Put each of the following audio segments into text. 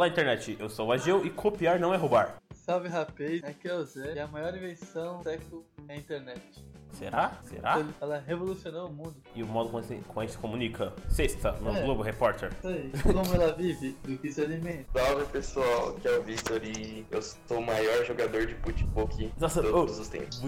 Olá, internet. Eu sou o Agil e copiar não é roubar. Salve rapaz, aqui é o Zé e a maior invenção do século é a internet. Será? Será? Ela revolucionou o mundo. E o modo como a gente, como a gente se comunica. Sexta, no É. Globo Repórter. Isso aí. Como ela vive, do que se alimenta. Salve pessoal, aqui é o Victor e eu sou o maior jogador de futebol de Nossa, todos ô, os tempos.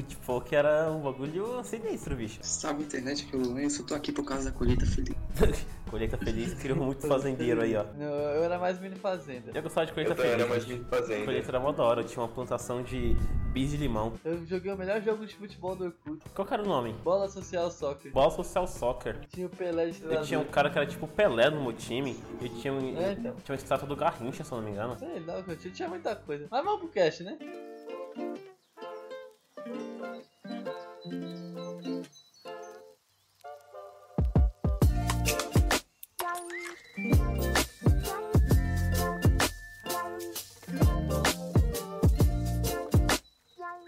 Era um bagulho sinistro, bicho. Salve internet que eu Lourenço, eu tô aqui por causa da colheita feliz. Colheita Feliz criou muito fazendeiro aí, ó. Não, eu era mais mini fazenda. Eu gostava de Colheita Eu Feliz. era mais fazenda. Colheita era mó da hora, tinha uma plantação de bis de limão. Eu joguei o melhor jogo de futebol do Orkut. Qual era o nome? Bola Social Soccer. Bola Social Soccer. Tinha o Pelé de Eu treinador. tinha um cara que era tipo Pelé no meu time. E tinha, um, É, então. tinha uma estátua do Garrincha, se eu não me engano. Sei lá, o que eu tinha, tinha muita coisa. Mas vamos pro cast, né?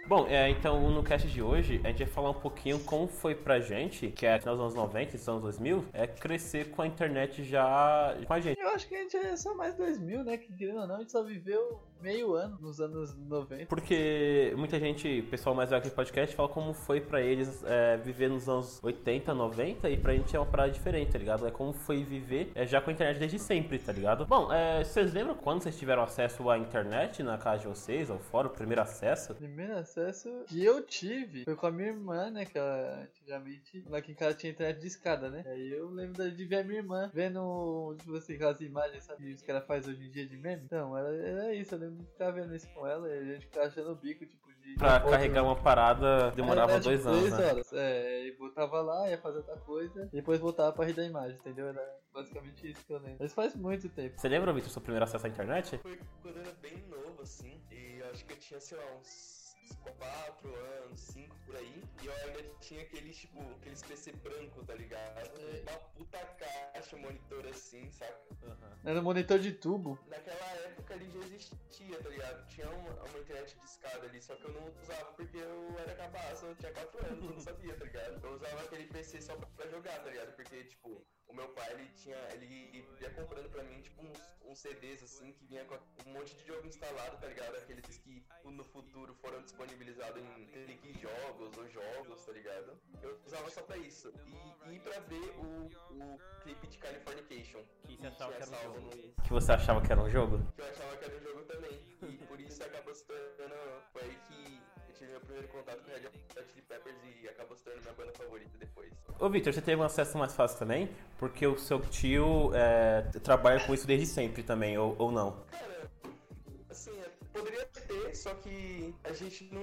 Bom, é, então no cast de hoje a gente vai falar um pouquinho como foi pra gente, que é nos anos 90 e nos anos 2000, é crescer com a internet já com a gente. Eu acho que a gente é só mais 2000, né? Que querendo ou não, a gente só viveu meio ano nos anos 90. Porque muita gente, pessoal mais velho aqui do podcast, fala como foi pra eles é, viver nos anos 80, 90 e pra gente é uma parada diferente, tá ligado? É como foi viver é, já com a internet desde sempre, tá ligado? Bom, é, vocês lembram quando vocês tiveram acesso à internet na casa de vocês, ou fora, o primeiro acesso? Primeiro acesso que eu tive foi com a minha irmã, né? Que ela antigamente lá aqui em casa tinha internet de escada, né? Aí eu lembro de ver a minha irmã vendo, tipo assim, aquelas imagens, sabe? Isso que ela faz hoje em dia de meme. Então, era, era isso. Eu lembro de ficar vendo isso com ela e a gente ficava achando o bico, tipo, de. Pra foto- carregar uma parada demorava Era, tipo, dois anos, três né? horas. É, e botava lá, ia fazer outra coisa, e depois voltava pra rir da imagem, entendeu? Era basicamente isso que eu lembro. Mas faz muito tempo. Você lembra, Vitor, seu primeiro acesso à internet? Foi quando eu era bem novo, assim, e eu acho que eu tinha, sei lá, uns 4 anos, 5 por aí, e eu ainda tinha aqueles, tipo, aqueles PC branco, tá ligado? É. Uma puta caixa, monitor assim, saca? Era um monitor de tubo. Naquela época ali já existia, tá ligado? Tinha uma, uma internet de escada ali, só que eu não usava porque eu era cabaço, eu tinha 4 anos, eu não sabia, tá ligado? Eu usava aquele PC só pra jogar, tá ligado? Porque, tipo, o meu pai, ele tinha, ele ia comprando pra mim, tipo, uns, uns CDs, assim, que vinha com um monte de jogo instalado, tá ligado? Aqueles que no futuro foram disponibilizados em clique jogos ou jogos, tá ligado? Eu usava só pra isso. E, e pra ver o, o clipe de Californication. Que você achava que era um jogo. no- Que você achava que era um jogo? que eu achava que era um jogo também. E por isso acabou se tornando. Foi aí que eu tive meu primeiro contato com Red Hot Chili Ô, Vitor, você teve um acesso mais fácil também? Porque o seu tio é, trabalha com isso desde sempre também, ou, ou não? Cara, assim, é, poderia ter, só que a gente não.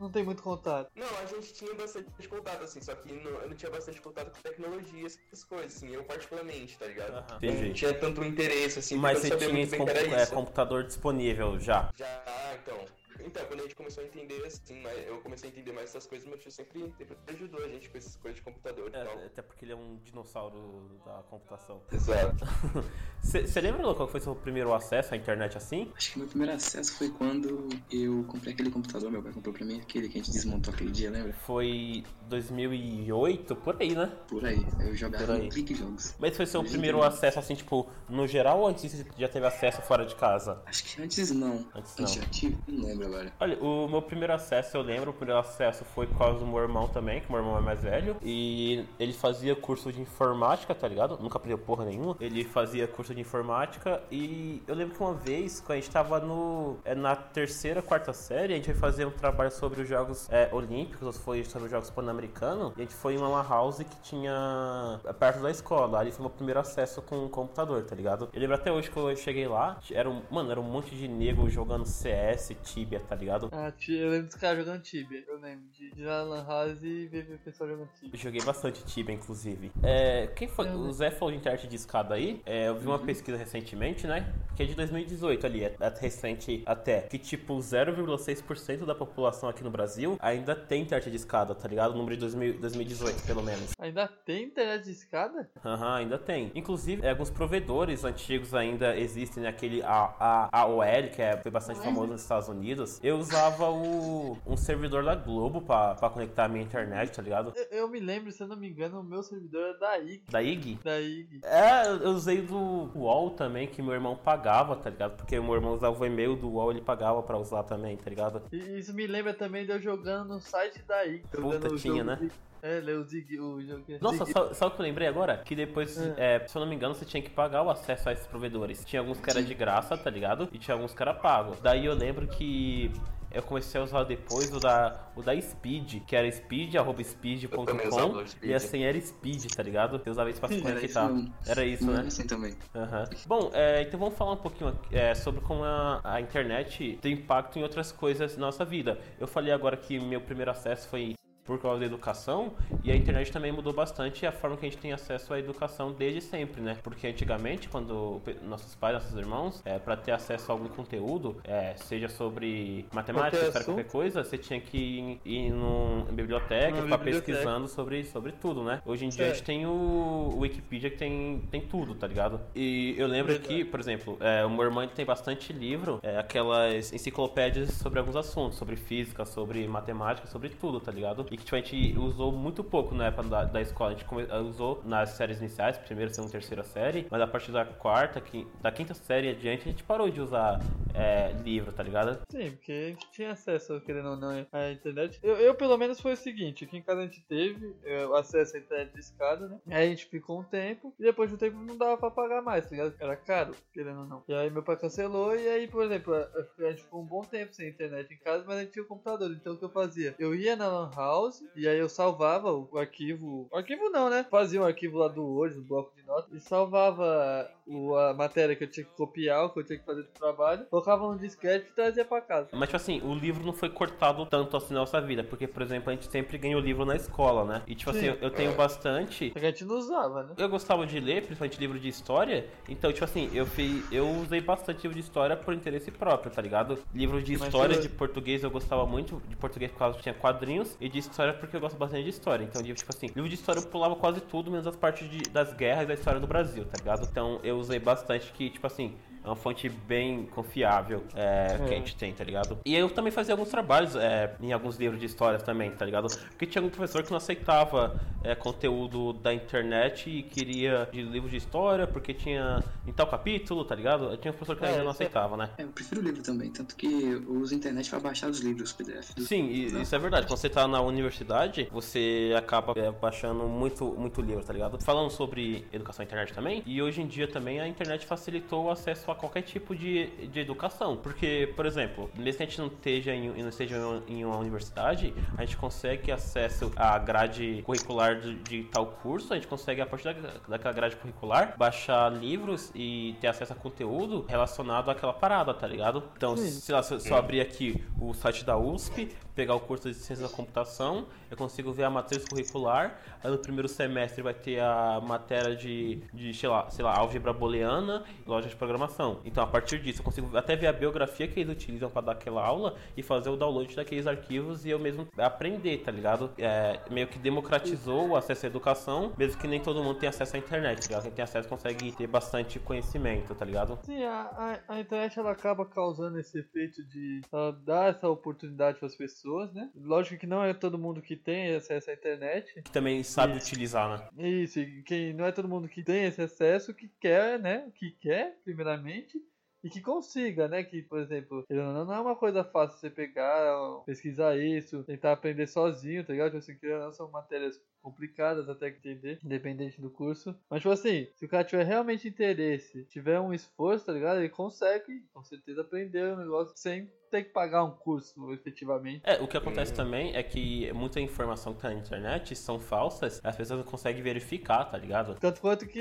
Não tem muito contato. Não, a gente tinha bastante contato, assim, só que não- eu não tinha bastante contato com tecnologia, essas coisas, assim, eu particularmente, tá ligado? Aham. Não Entendi. tinha tanto interesse, assim, Mas você tinha muito esse é, isso. computador disponível já. Já, então. Então, quando a gente começou a entender, assim, mas eu comecei a entender mais essas coisas, meu tio sempre, sempre ajudou a gente com essas coisas de computador e É, tal. até porque ele é um dinossauro da computação. Exato. Você lembra, qual foi o seu primeiro acesso à internet assim? Acho que meu primeiro acesso foi quando eu comprei aquele computador, meu pai comprou pra mim, aquele que a gente desmontou aquele dia, lembra? Foi 2008, por aí, né? Por aí, eu jogava Por aí. no clique jogos. Mas foi seu primeiro acesso assim, tipo, no geral ou antes você já teve acesso fora de casa? Acho que antes não. Antes Antes não. já tive, não lembro Olha, o meu primeiro acesso, eu lembro, o primeiro acesso foi por causa do meu irmão também, que meu irmão é mais velho. E ele fazia curso de informática, tá ligado? Nunca aprendeu porra nenhuma. Ele fazia curso de informática e eu lembro que uma vez, quando a gente tava no, é, na terceira, quarta série, a gente foi fazer um trabalho sobre os Jogos é, Olímpicos, foi sobre os Jogos Pan-Americanos. E a gente foi em uma house que tinha é, perto da escola. Ali foi meu primeiro acesso com o computador, tá ligado? Eu lembro até hoje que eu cheguei lá, era um, mano, era um monte de nego jogando CS, Tibia, tá ligado? Ah, eu lembro dos caras jogando Tibia. Eu lembro de de ir lá na Lan House e ver o pessoal jogando Tibia. Joguei bastante Tibia, inclusive. É, quem foi? Eu- O Zé falou de internet de escada aí. É, eu vi uma pesquisa recentemente, né? Que é de 2018 ali, é, é recente até. Que tipo, 0,6% da população aqui no Brasil ainda tem internet de escada, tá ligado? O número de 2000 2018, pelo menos. Ainda tem internet de escada? Aham, ainda tem. Inclusive, é, alguns provedores antigos ainda existem, né? Aquele AOL, que é, foi bastante famoso nos Estados Unidos, eu usava o, um servidor da Globo pra, pra conectar a minha internet, tá ligado? Eu, eu me lembro, se eu não me engano, o meu servidor é da IG. Da IG. Da IG. É, eu usei do UOL também, que meu irmão pagava, tá ligado? Porque meu irmão usava o e-mail do UOL, ele pagava pra usar também, tá ligado? E isso me lembra também de eu jogando no site da IG. Puta, tinha, né? Zig- É, ler o Zig, o jogo que é Nossa, só- o que eu lembrei agora? Que depois, É. é, se eu não me engano, você tinha que pagar o acesso a esses provedores. Tinha alguns que era de graça, tá ligado? E tinha alguns que era pago. Daí eu lembro que eu comecei a usar depois o da, o da Speed, que era speed, arroba speed.com Speed. e a senha era speed, tá ligado? Eu usava isso pra se conectar. Era isso, né? assim também. Aham. Bom, é, então vamos falar um pouquinho aqui, é, sobre como a, a internet tem impacto em outras coisas na nossa vida. Eu falei agora que meu primeiro acesso foi por causa da educação e a internet também mudou bastante a forma que a gente tem acesso à educação desde sempre, né? Porque antigamente, quando nossos pais, nossos irmãos, é, para ter acesso a algum conteúdo, é, seja sobre matemática, história, qualquer coisa, você tinha que ir, ir num biblioteca, Numa ficar pesquisando sobre, sobre tudo, né? Hoje em dia a gente É. tem o, o Wikipedia que tem, tem tudo, tá ligado? E eu lembro que, por exemplo, é, o meu irmão tem bastante livro, é, aquelas enciclopédias sobre alguns assuntos, sobre física, sobre matemática, sobre tudo, tá ligado? E que tipo, a gente usou muito pouco na época da, da escola. A gente come- usou nas séries iniciais, primeira, segunda, terceira série, mas a partir da quarta, quin- da quinta série adiante, a gente parou de usar é, livro, tá ligado? Sim, porque a gente tinha acesso, querendo ou não, à internet. Eu, eu, pelo menos, foi o seguinte: aqui em casa a gente teve é, o acesso à internet de escada, né? Aí a gente ficou um tempo, e depois de um tempo não dava pra pagar mais, tá ligado? Era caro, querendo ou não. E aí meu pai cancelou, e aí, por exemplo, a, a gente ficou um bom tempo sem internet em casa, mas a gente tinha o computador. Então o que eu fazia? Eu ia na Lan House, e aí eu salvava o, o arquivo. O arquivo não, né? Fazia um arquivo lá do Word, no bloco de notas, e salvava o, a matéria que eu tinha que copiar, o que eu tinha que fazer do trabalho, colocava no disquete e trazia pra casa. Mas, tipo assim, o livro não foi cortado tanto assim na nossa vida, porque, por exemplo, a gente sempre ganhou livro na escola, né? E, tipo Sim. assim, eu tenho bastante. Só que a gente não usava, né? Eu gostava de ler, principalmente livro de história, então, tipo assim, eu, fiz, eu usei bastante livro de história por interesse próprio, tá ligado? Livro de Mas história, de português eu gostava muito, de português por causa que tinha quadrinhos, e de história porque eu gosto bastante de história. Então, tipo assim, livro de história eu pulava quase tudo, menos as partes de- das guerras e da história do Brasil, tá ligado? Então, eu usei bastante que, tipo assim, é uma fonte bem confiável é, que a gente tem, tá ligado? E eu também fazia alguns trabalhos é, em alguns livros de história também, tá ligado? Porque tinha algum professor que não aceitava é, conteúdo da internet e queria de livro de história porque tinha em tal capítulo, tá ligado? Tinha um professor que É, ainda não isso é- aceitava, né? É, eu prefiro livro também, tanto que eu uso a internet pra baixar os livros PDF. Sim, e isso é verdade. Quando você tá na universidade, você acaba é, baixando muito, muito livro, tá ligado? Falando sobre educação à internet também, e hoje em dia também a internet facilitou o acesso a qualquer tipo de, de educação. Porque, por exemplo, mesmo que a gente não esteja em, não esteja em uma universidade, a gente consegue acesso à grade curricular de, de tal curso, a gente consegue, a partir da, daquela grade curricular, baixar livros e ter acesso a conteúdo relacionado àquela parada, tá ligado? Então, Sim. sei lá, se, se eu abrir aqui o site da USP, pegar o curso de ciência da computação, eu consigo ver a matriz curricular. Aí no primeiro semestre vai ter a matéria de, de sei, lá, sei lá, álgebra booleana e lógica de programação. Então a partir disso eu consigo até ver a biografia que eles utilizam para dar aquela aula e fazer o download daqueles arquivos e eu mesmo aprender, tá ligado? É, meio que democratizou o acesso à educação, mesmo que nem todo mundo tem acesso à internet, tá ligado? Quem tem acesso consegue ter bastante conhecimento, tá ligado? Sim, a, a, a internet ela acaba causando esse efeito de ela dar essa oportunidade para as pessoas, né? Lógico que não é todo mundo que tem acesso à internet. Que também sabe Isso. utilizar, né? Isso, e que não é todo mundo que tem esse acesso que quer, né? Que quer, primeiramente. E que consiga, né? Que, por exemplo, não, é uma coisa fácil você pegar, pesquisar isso, tentar aprender sozinho, tá ligado? Tipo assim, querendo não, são matérias complicadas até que entender, independente do curso. Mas, tipo assim, se o cara tiver realmente interesse, tiver um esforço, tá ligado? Ele consegue, com certeza, aprender o negócio sem ter que pagar um curso, efetivamente. É, o que acontece também é que muita informação que tá na internet são falsas, as pessoas não conseguem verificar, tá ligado? Tanto quanto que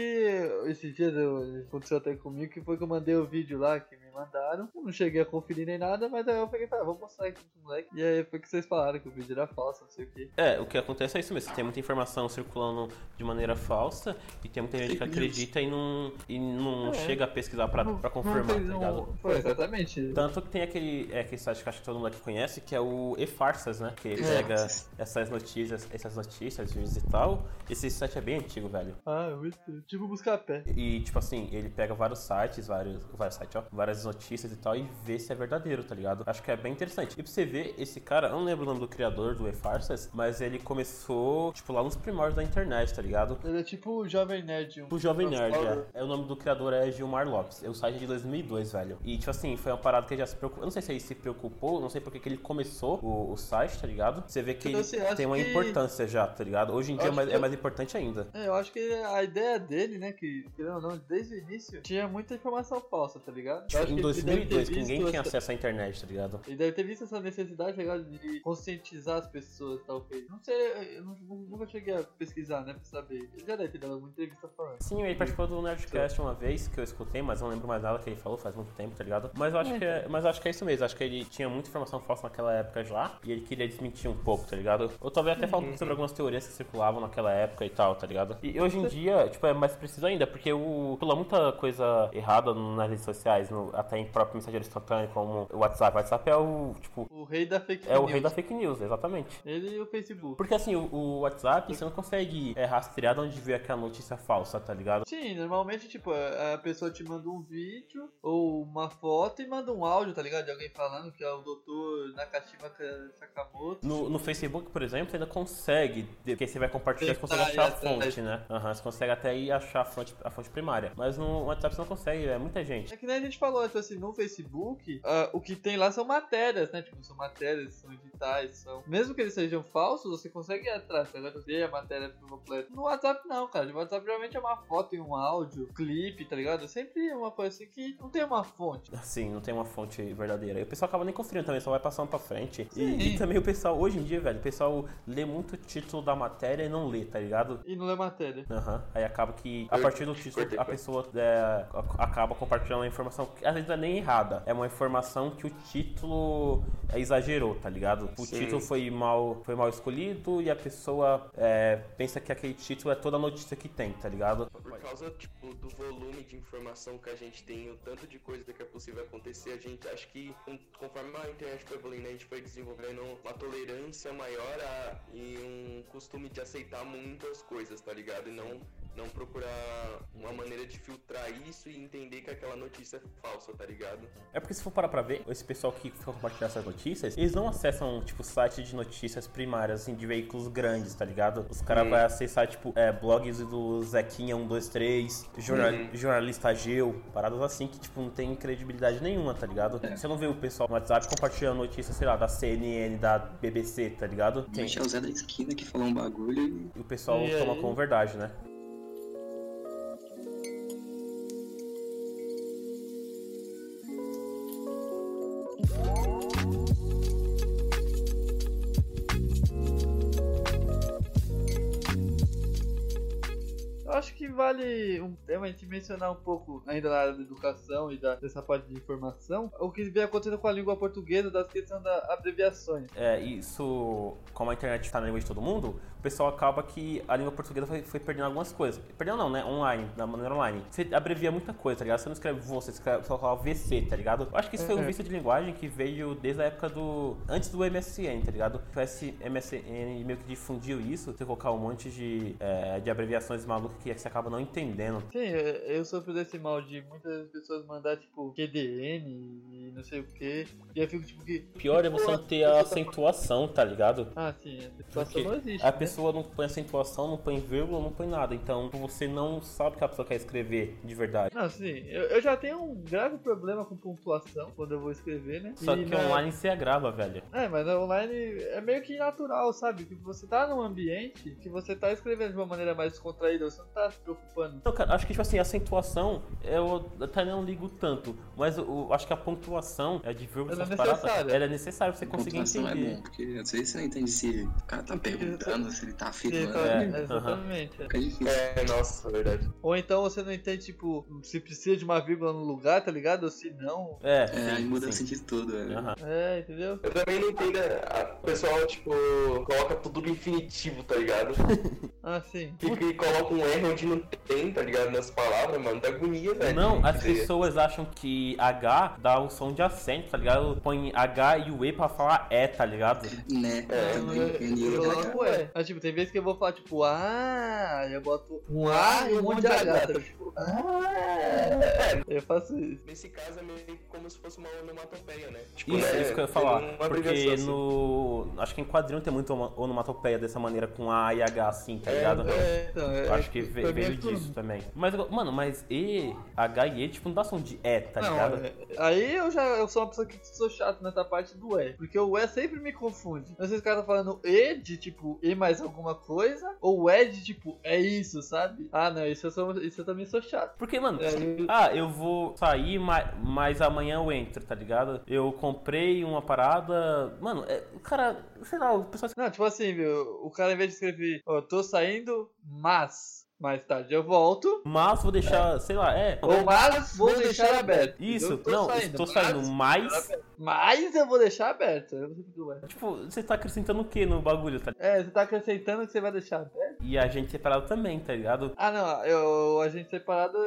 esses dias eu, aconteceu até comigo, que foi que eu mandei o vídeo lá que mandaram. Eu não cheguei a conferir nem nada, mas aí eu peguei e falei, ah, vou mostrar aqui pros moleques. E aí foi que vocês falaram que o vídeo era falso, não sei o que. É, o que acontece é isso mesmo, tem muita informação circulando de maneira falsa e tem muita gente que acredita e não, e não É. chega a pesquisar pra, pra confirmar, tá ligado? Foi, exatamente. Tanto que tem aquele, é, aquele site que acho que todo mundo aqui conhece, que é o E-Farsas, né? Que ele É. pega essas notícias, essas notícias, vídeos e tal. Esse site é bem antigo, velho. Ah, muito. Tipo buscar pé. E, tipo assim, ele pega vários sites, vários, vários sites, ó, várias das notícias e tal e ver se é verdadeiro, tá ligado? Acho que é bem interessante. E pra você ver, esse cara, eu não lembro o nome do criador do E-Farsas, mas ele começou, tipo, lá nos primórdios da internet, tá ligado? Ele é tipo o Jovem Nerd. Um O Jovem Nerd, é. é. O nome do criador é Gilmar Lopes. É o site de 2002, velho. E, tipo assim, foi uma parada que ele já se preocupou. Eu não sei se ele se preocupou, não sei porque que ele começou o, o site, tá ligado? Você vê que Então, ele assim, tem uma que- importância já, tá ligado? Hoje em dia é mais, que- é mais importante ainda. É, eu acho que a ideia dele, né, que, querendo ou não, desde o início, tinha muita informação falsa, tá ligado? Em que ele deve ter 2002, que ninguém tinha essa- acesso à internet, tá ligado? Ele deve ter visto essa necessidade, tá ligado, de conscientizar as pessoas, talvez. Não sei, eu não- nunca cheguei a pesquisar, né, pra saber. Ele já deve ter dado alguma entrevista falando. Sim, ele participou do Nerdcast uma vez que eu escutei, mas não lembro mais nada que ele falou, faz muito tempo, tá ligado? Mas eu acho É, que é, mas eu acho que é isso mesmo, acho que ele tinha muita informação falsa naquela época já, e ele queria desmentir um pouco, tá ligado? Eu talvez até falo um pouco sobre algumas teorias que circulavam naquela época e tal, tá ligado? E hoje em dia, tipo, é mais preciso ainda, porque o pula muita coisa errada nas redes sociais, no- até em próprio mensageiro instantâneo, como o WhatsApp. O WhatsApp é o, tipo, O rei da fake é o news. rei da fake news, exatamente. Ele e o Facebook. Porque assim, o, o WhatsApp, você não consegue é, rastrear de onde veio aquela notícia falsa, tá ligado? Sim, normalmente, tipo, a pessoa te manda um vídeo ou uma foto e manda um áudio, tá ligado? De alguém falando que é o doutor Nakashima Sakamoto. No, no Facebook, por exemplo, você ainda consegue, porque você vai compartilhar, você consegue achar a fonte, né? Aham, você consegue até ir achar a fonte, a fonte primária. Mas no WhatsApp você não consegue, é muita gente. É que nem a gente falou, tipo assim, no Facebook, ah, o que tem lá são matérias, né? Tipo, são matérias, são editais, são. Mesmo que eles sejam falsos, você consegue ir atrás, tá ligado? Ver a matéria por completo. No WhatsApp não, cara. No WhatsApp geralmente é uma foto e um áudio, clipe, tá ligado? É sempre uma coisa assim que não tem uma fonte. Assim, não tem uma fonte verdadeira. E o pessoal acaba nem conferindo também, só vai passando pra frente. E, Sim. e também o pessoal, hoje em dia, velho, o pessoal lê muito o título da matéria e não lê, tá ligado? E não é matéria. Aham. Aí acaba que, a partir do título, a pessoa é, acaba compartilhando uma informação que às vezes não é nem errada. É uma informação que o título é, exagerou, tá ligado? O Sim. título foi mal, foi mal escolhido e a pessoa é, pensa que aquele título é toda a notícia que tem, tá ligado? Por causa, tipo, do volume de informação que a gente tem, o tanto de coisa que é possível acontecer, a gente acho que conforme a internet foi evoluindo, a gente foi desenvolvendo uma tolerância maior a, e um costume de aceitar muitas coisas, tá ligado? E não, não procurar uma maneira de filtrar isso e entender que aquela notícia é falsa, tá ligado? É porque se for parar pra ver, esse pessoal que fica compartilhando essas notícias, eles não acessam, tipo, site de notícias primárias, assim, de veículos grandes, tá ligado? Os caras Hum. vão acessar, tipo, é, blogs do Zequinha 123, jornal, Uhum. jornalista Geu, paradas assim que, tipo, não tem credibilidade nenhuma, tá ligado? Você não vê o pessoal no WhatsApp compartilhando notícias, sei lá, da CNN, da BBC, tá ligado? Tem. É o Zé da esquina que falou um bagulho e E o pessoal E toma aí? como verdade, né? Vale um a gente mencionar um pouco, ainda na área da educação e da, dessa parte de informação, o que vem acontecendo com a língua portuguesa, das questões das abreviações. É, isso, como a internet está na língua de todo mundo, pessoal acaba que a língua portuguesa foi, foi perdendo algumas coisas. Perdeu não, né? Online, da maneira online. Você abrevia muita coisa, tá ligado? Você não escreve você, você escreve, só coloca VC, tá ligado? Eu acho que isso foi um Uhum. vício de linguagem que veio desde a época do... Antes do MSN, tá ligado? O MSN meio que difundiu isso, você colocar um monte de, é, de abreviações malucas que você acaba não entendendo. Sim, eu, sofro desse mal de muitas pessoas mandar, tipo, QDN e não sei o que. E eu fico, tipo, que. Pior é você não ter a acentuação, tá ligado? Ah, sim, situação Porque não existe. a né? Pessoa não põe acentuação, não põe vírgula, não põe nada. Então você não sabe o que a pessoa quer escrever de verdade. Não, sim, eu, eu já tenho um grave problema com pontuação quando eu vou escrever, né? Só E que na- online você agrava, velho. É, mas online é meio que natural, sabe? Que você tá num ambiente que você tá escrevendo de uma maneira mais descontraída, você não tá se preocupando. Não, cara, acho que, tipo assim, acentuação eu até não ligo tanto. Mas eu, eu acho que a pontuação é de vírgula Ela é necessária. Ela é necessária pra você conseguir pontuação é entender. bom, porque às vezes você não entende se o cara tá perguntando, se ele tá afirmando. É, É, exatamente. é. Fica difícil. É, nossa, verdade. Ou então você não entende, tipo, se precisa de uma vírgula no lugar, tá ligado? Ou se não. É, É, aí sim, muda o sim. sentido todo, é. Aham. É, entendeu? Eu também não entendo, o pessoal, tipo, coloca tudo no infinitivo, tá ligado? Ah, sim. Fica e coloca um R onde não tem, tá ligado? Nas palavras, mano, dá agonia, velho. Não, as Feia. pessoas acham que H dá o som de acento, tá ligado? Põe H e o E pra falar E, tá ligado? Né? É, também, eu, eu E, H. coloco é. Tipo, tem vezes que eu vou falar tipo, ah, eu boto um A e um monte de H. tá? Tipo, ah, eu faço isso. Nesse caso é meio como se fosse uma onomatopeia, né? Tipo, Isso, é, isso que eu ia falar. Porque assim. no. Acho que em quadrinho tem muito oma- onomatopeia dessa maneira com A e H assim, tá ligado? É, então, é, acho que mim é veio tudo. disso também. Mas, mano, mas E, H e E, tipo, não dá som de E, tá Não, ligado? é- aí eu já eu sou uma pessoa que sou chato nessa parte do E. Porque o E sempre me confunde. Não sei se o cara tá falando E de tipo E mais alguma coisa, ou de tipo é isso, sabe? Ah, não, isso eu, sou, isso eu também sou chato. Porque, mano, É, eu- ah, eu vou sair, mas, mas amanhã eu entro, tá ligado? Eu comprei uma parada. Mano, é, o cara, sei lá, o pessoal. Não, tipo assim, viu? O cara, em vez de escrever, ó, tô saindo, mas mais tarde eu volto. Mas vou deixar, sei lá, é. Ou mas vou deixar aberto. Isso, Eu tô não, saindo, estou saindo, mas. Mas eu vou deixar aberto. Eu não sei porque é. Tipo, você tá acrescentando o que no bagulho, tá ligado? É, você tá acrescentando que você vai deixar aberto? E a gente separado também, tá ligado? Ah, não, eu, a gente separado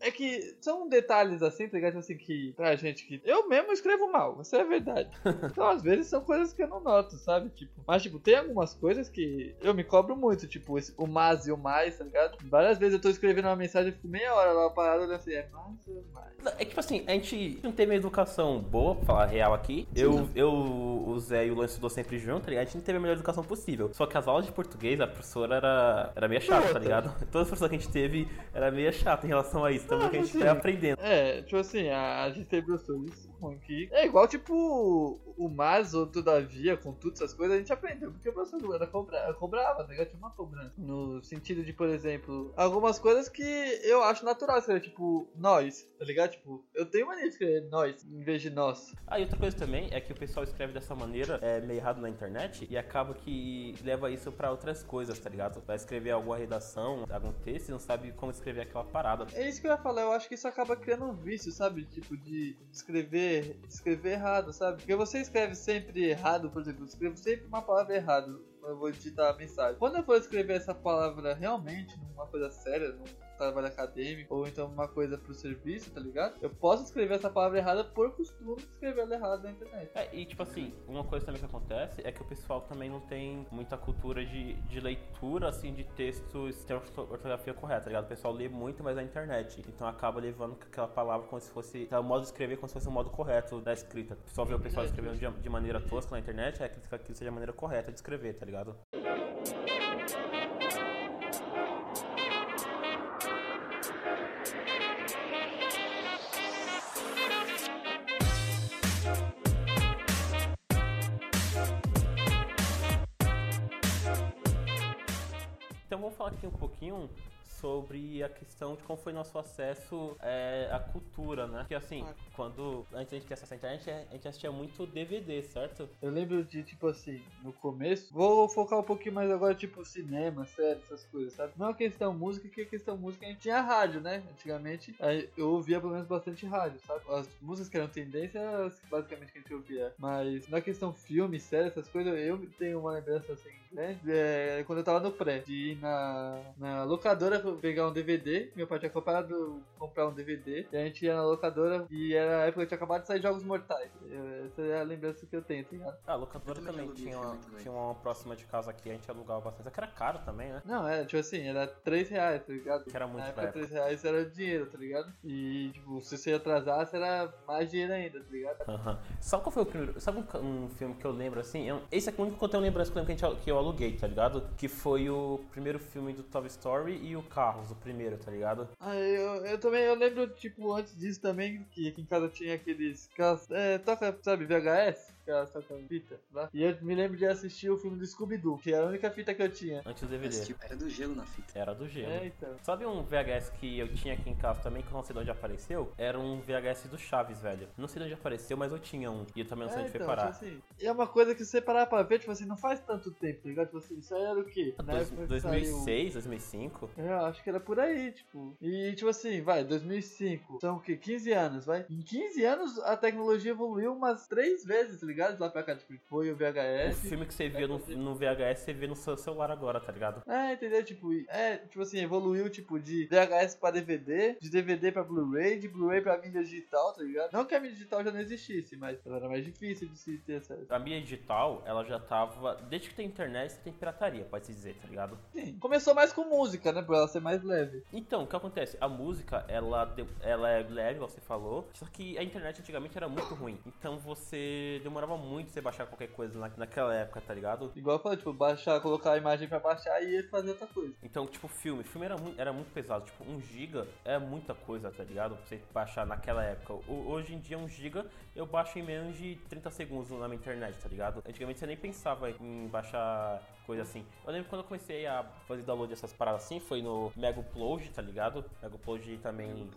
é que são detalhes assim, tá ligado? Tipo Assim, que pra gente que. Eu mesmo escrevo mal, isso é verdade. Então, às vezes são coisas que eu não noto, sabe? Tipo, mas, tipo, tem algumas coisas que eu me cobro muito, tipo, esse- o mas e o mais, tá ligado? Várias vezes eu tô escrevendo uma mensagem e fico meia hora lá parado olhando assim, é ou mais. É tipo assim, a gente não teve uma educação boa, pra falar real aqui. Eu, eu, o Zé e o Lance estudou sempre junto, tá ligado? A gente não teve a melhor educação possível. Só que as aulas de português, a professora era, era meio chata, tá ligado? Todas as professoras que a gente teve era meio chata em relação a isso. Então, que a gente sim. foi aprendendo. É, tipo assim, a, a gente tem professores que é igual, tipo, o mas ou todavia, com todas essas coisas, a gente aprendeu, porque o professor era cobra, cobrava, tá ligado? Tinha uma cobrança. No sentido de, por exemplo, algumas coisas que eu acho natural escrever, tipo, nós, tá ligado? Tipo, eu tenho mania de escrever nós em vez de nós. Ah, e outra coisa também é que o pessoal escreve dessa maneira, é meio errado na internet, e acaba que leva isso pra outras coisas, tá ligado? Vai escrever alguma redação, algum texto e não sabe como escrever aquela parada. É isso que eu ia falar, eu acho que isso acaba criando um vício, sabe? Tipo, de escrever, escrever errado, sabe? Porque você escreve sempre errado, por exemplo, eu escrevo sempre uma palavra errada eu vou digitar a mensagem. Quando eu for escrever essa palavra realmente numa coisa séria, num trabalho acadêmico, ou então uma coisa pro serviço, tá ligado? Eu posso escrever essa palavra errada por costume de escrever ela errada na internet. É, e tipo assim, uma coisa também que acontece é que o pessoal também não tem muita cultura de, de leitura, assim, de textos orto- ortografia correta, tá ligado? O pessoal lê muito mais na internet, então acaba levando aquela palavra como se fosse, o modo de escrever como se fosse o modo correto da escrita. O pessoal vê o pessoal escrevendo de, de maneira tosca na internet, é que aquilo seja a maneira correta de escrever, tá ligado? Pouquinho sobre a questão de como foi nosso acesso é, à cultura, né? Porque assim, quando antes a gente tinha acesso à internet, a gente assistia muito DVD, certo? Eu lembro de, tipo assim, no começo. Vou focar um pouquinho mais agora, tipo, cinema, série, essas coisas, sabe? Não é questão música, que é questão música. A gente tinha rádio, né? Antigamente, aí eu ouvia pelo menos bastante rádio, sabe? As músicas que eram tendência, basicamente, que a gente ouvia. Mas na questão filme, série, essas coisas, eu tenho uma lembrança assim, né? É, quando eu tava no pré, de ir na, na locadora pegar um DVD. Meu pai tinha comprado comprar um DVD. E a gente ia na locadora e era a época que tinha acabado de sair Jogos Mortais. Eu- essa é a lembrança que eu tenho, tá ligado? Ah, a locadora Eu também também tinha uma, também. tinha uma próxima de casa aqui, a gente alugava bastante. Só que era caro também, né? Não, era tipo assim, era 3 reais, tá ligado? Que era muito Na época, época. 3 reais era dinheiro, tá ligado? E, tipo, se você atrasasse, era mais dinheiro ainda, tá ligado? Aham. Sabe qual foi o primeiro? Sabe um, um filme que eu lembro assim? Eu- esse é o único que eu tenho lembrança que eu lembro que, a gente que eu aluguei, tá ligado? Que foi o primeiro filme do Toy Story e o Carros, o primeiro, tá ligado? Ah, eu, eu também, eu lembro, tipo, antes disso também, que aqui em casa tinha aqueles, aquelas, é, toca, sabe, VHS? Fita, lá. E eu me lembro de assistir o filme do Scooby-Doo, que era a única fita que eu tinha. Antes do Mas, DVD. tipo, era do gelo na fita. Era do gelo. É, então. Sabe um VHS que eu tinha aqui em casa também, que eu não sei de onde apareceu? Era um VHS do Chaves, velho. Não sei de onde apareceu, mas eu tinha um. E eu também não sei É, onde foi então, parar. tipo assim, e é uma coisa que você parar pra ver, tipo assim, não faz tanto tempo, tá ligado? Tipo assim, isso aí era o quê? Dois- época que saiu- 2006, 2005. É, eu acho que era por aí, tipo. E tipo assim, vai, 2005. São o quê? 15 anos, vai? Em 15 anos a tecnologia evoluiu umas 3 vezes, tá ligado? Ligado? De lá pra cá, tipo, foi o O VHS. filme que você via no, no VHS, você vê no seu celular agora, tá ligado? É, entendeu? Tipo, é, tipo assim, evoluiu, tipo, de VHS pra DVD, de DVD pra Blu-ray, de Blu-ray pra mídia digital, tá ligado? Não que a mídia digital já não existisse, mas ela era mais difícil de se ter acesso. A mídia digital, ela já tava. Desde que tem internet, você tem pirataria, pode se dizer, tá ligado? Sim. Começou mais com música, né? Pra ela ser mais leve. Então, o que acontece? A música, ela, ela é leve, você falou, só que a internet antigamente era muito ruim. Então você demorava muito você baixar qualquer coisa na, naquela época, tá ligado? Igual eu falei, tipo, baixar, colocar a imagem pra baixar e fazer outra coisa. Então, tipo, filme. Filme era muito, era muito pesado. Tipo, 1 GB é muita coisa, tá ligado? Pra você baixar naquela época. O- hoje em dia, 1 GB eu baixo em menos de 30 segundos na minha internet, tá ligado? Antigamente você nem pensava em baixar coisa assim. Eu lembro quando eu comecei a fazer download dessas paradas assim, foi no Mega Upload, tá ligado? Mega Upload também,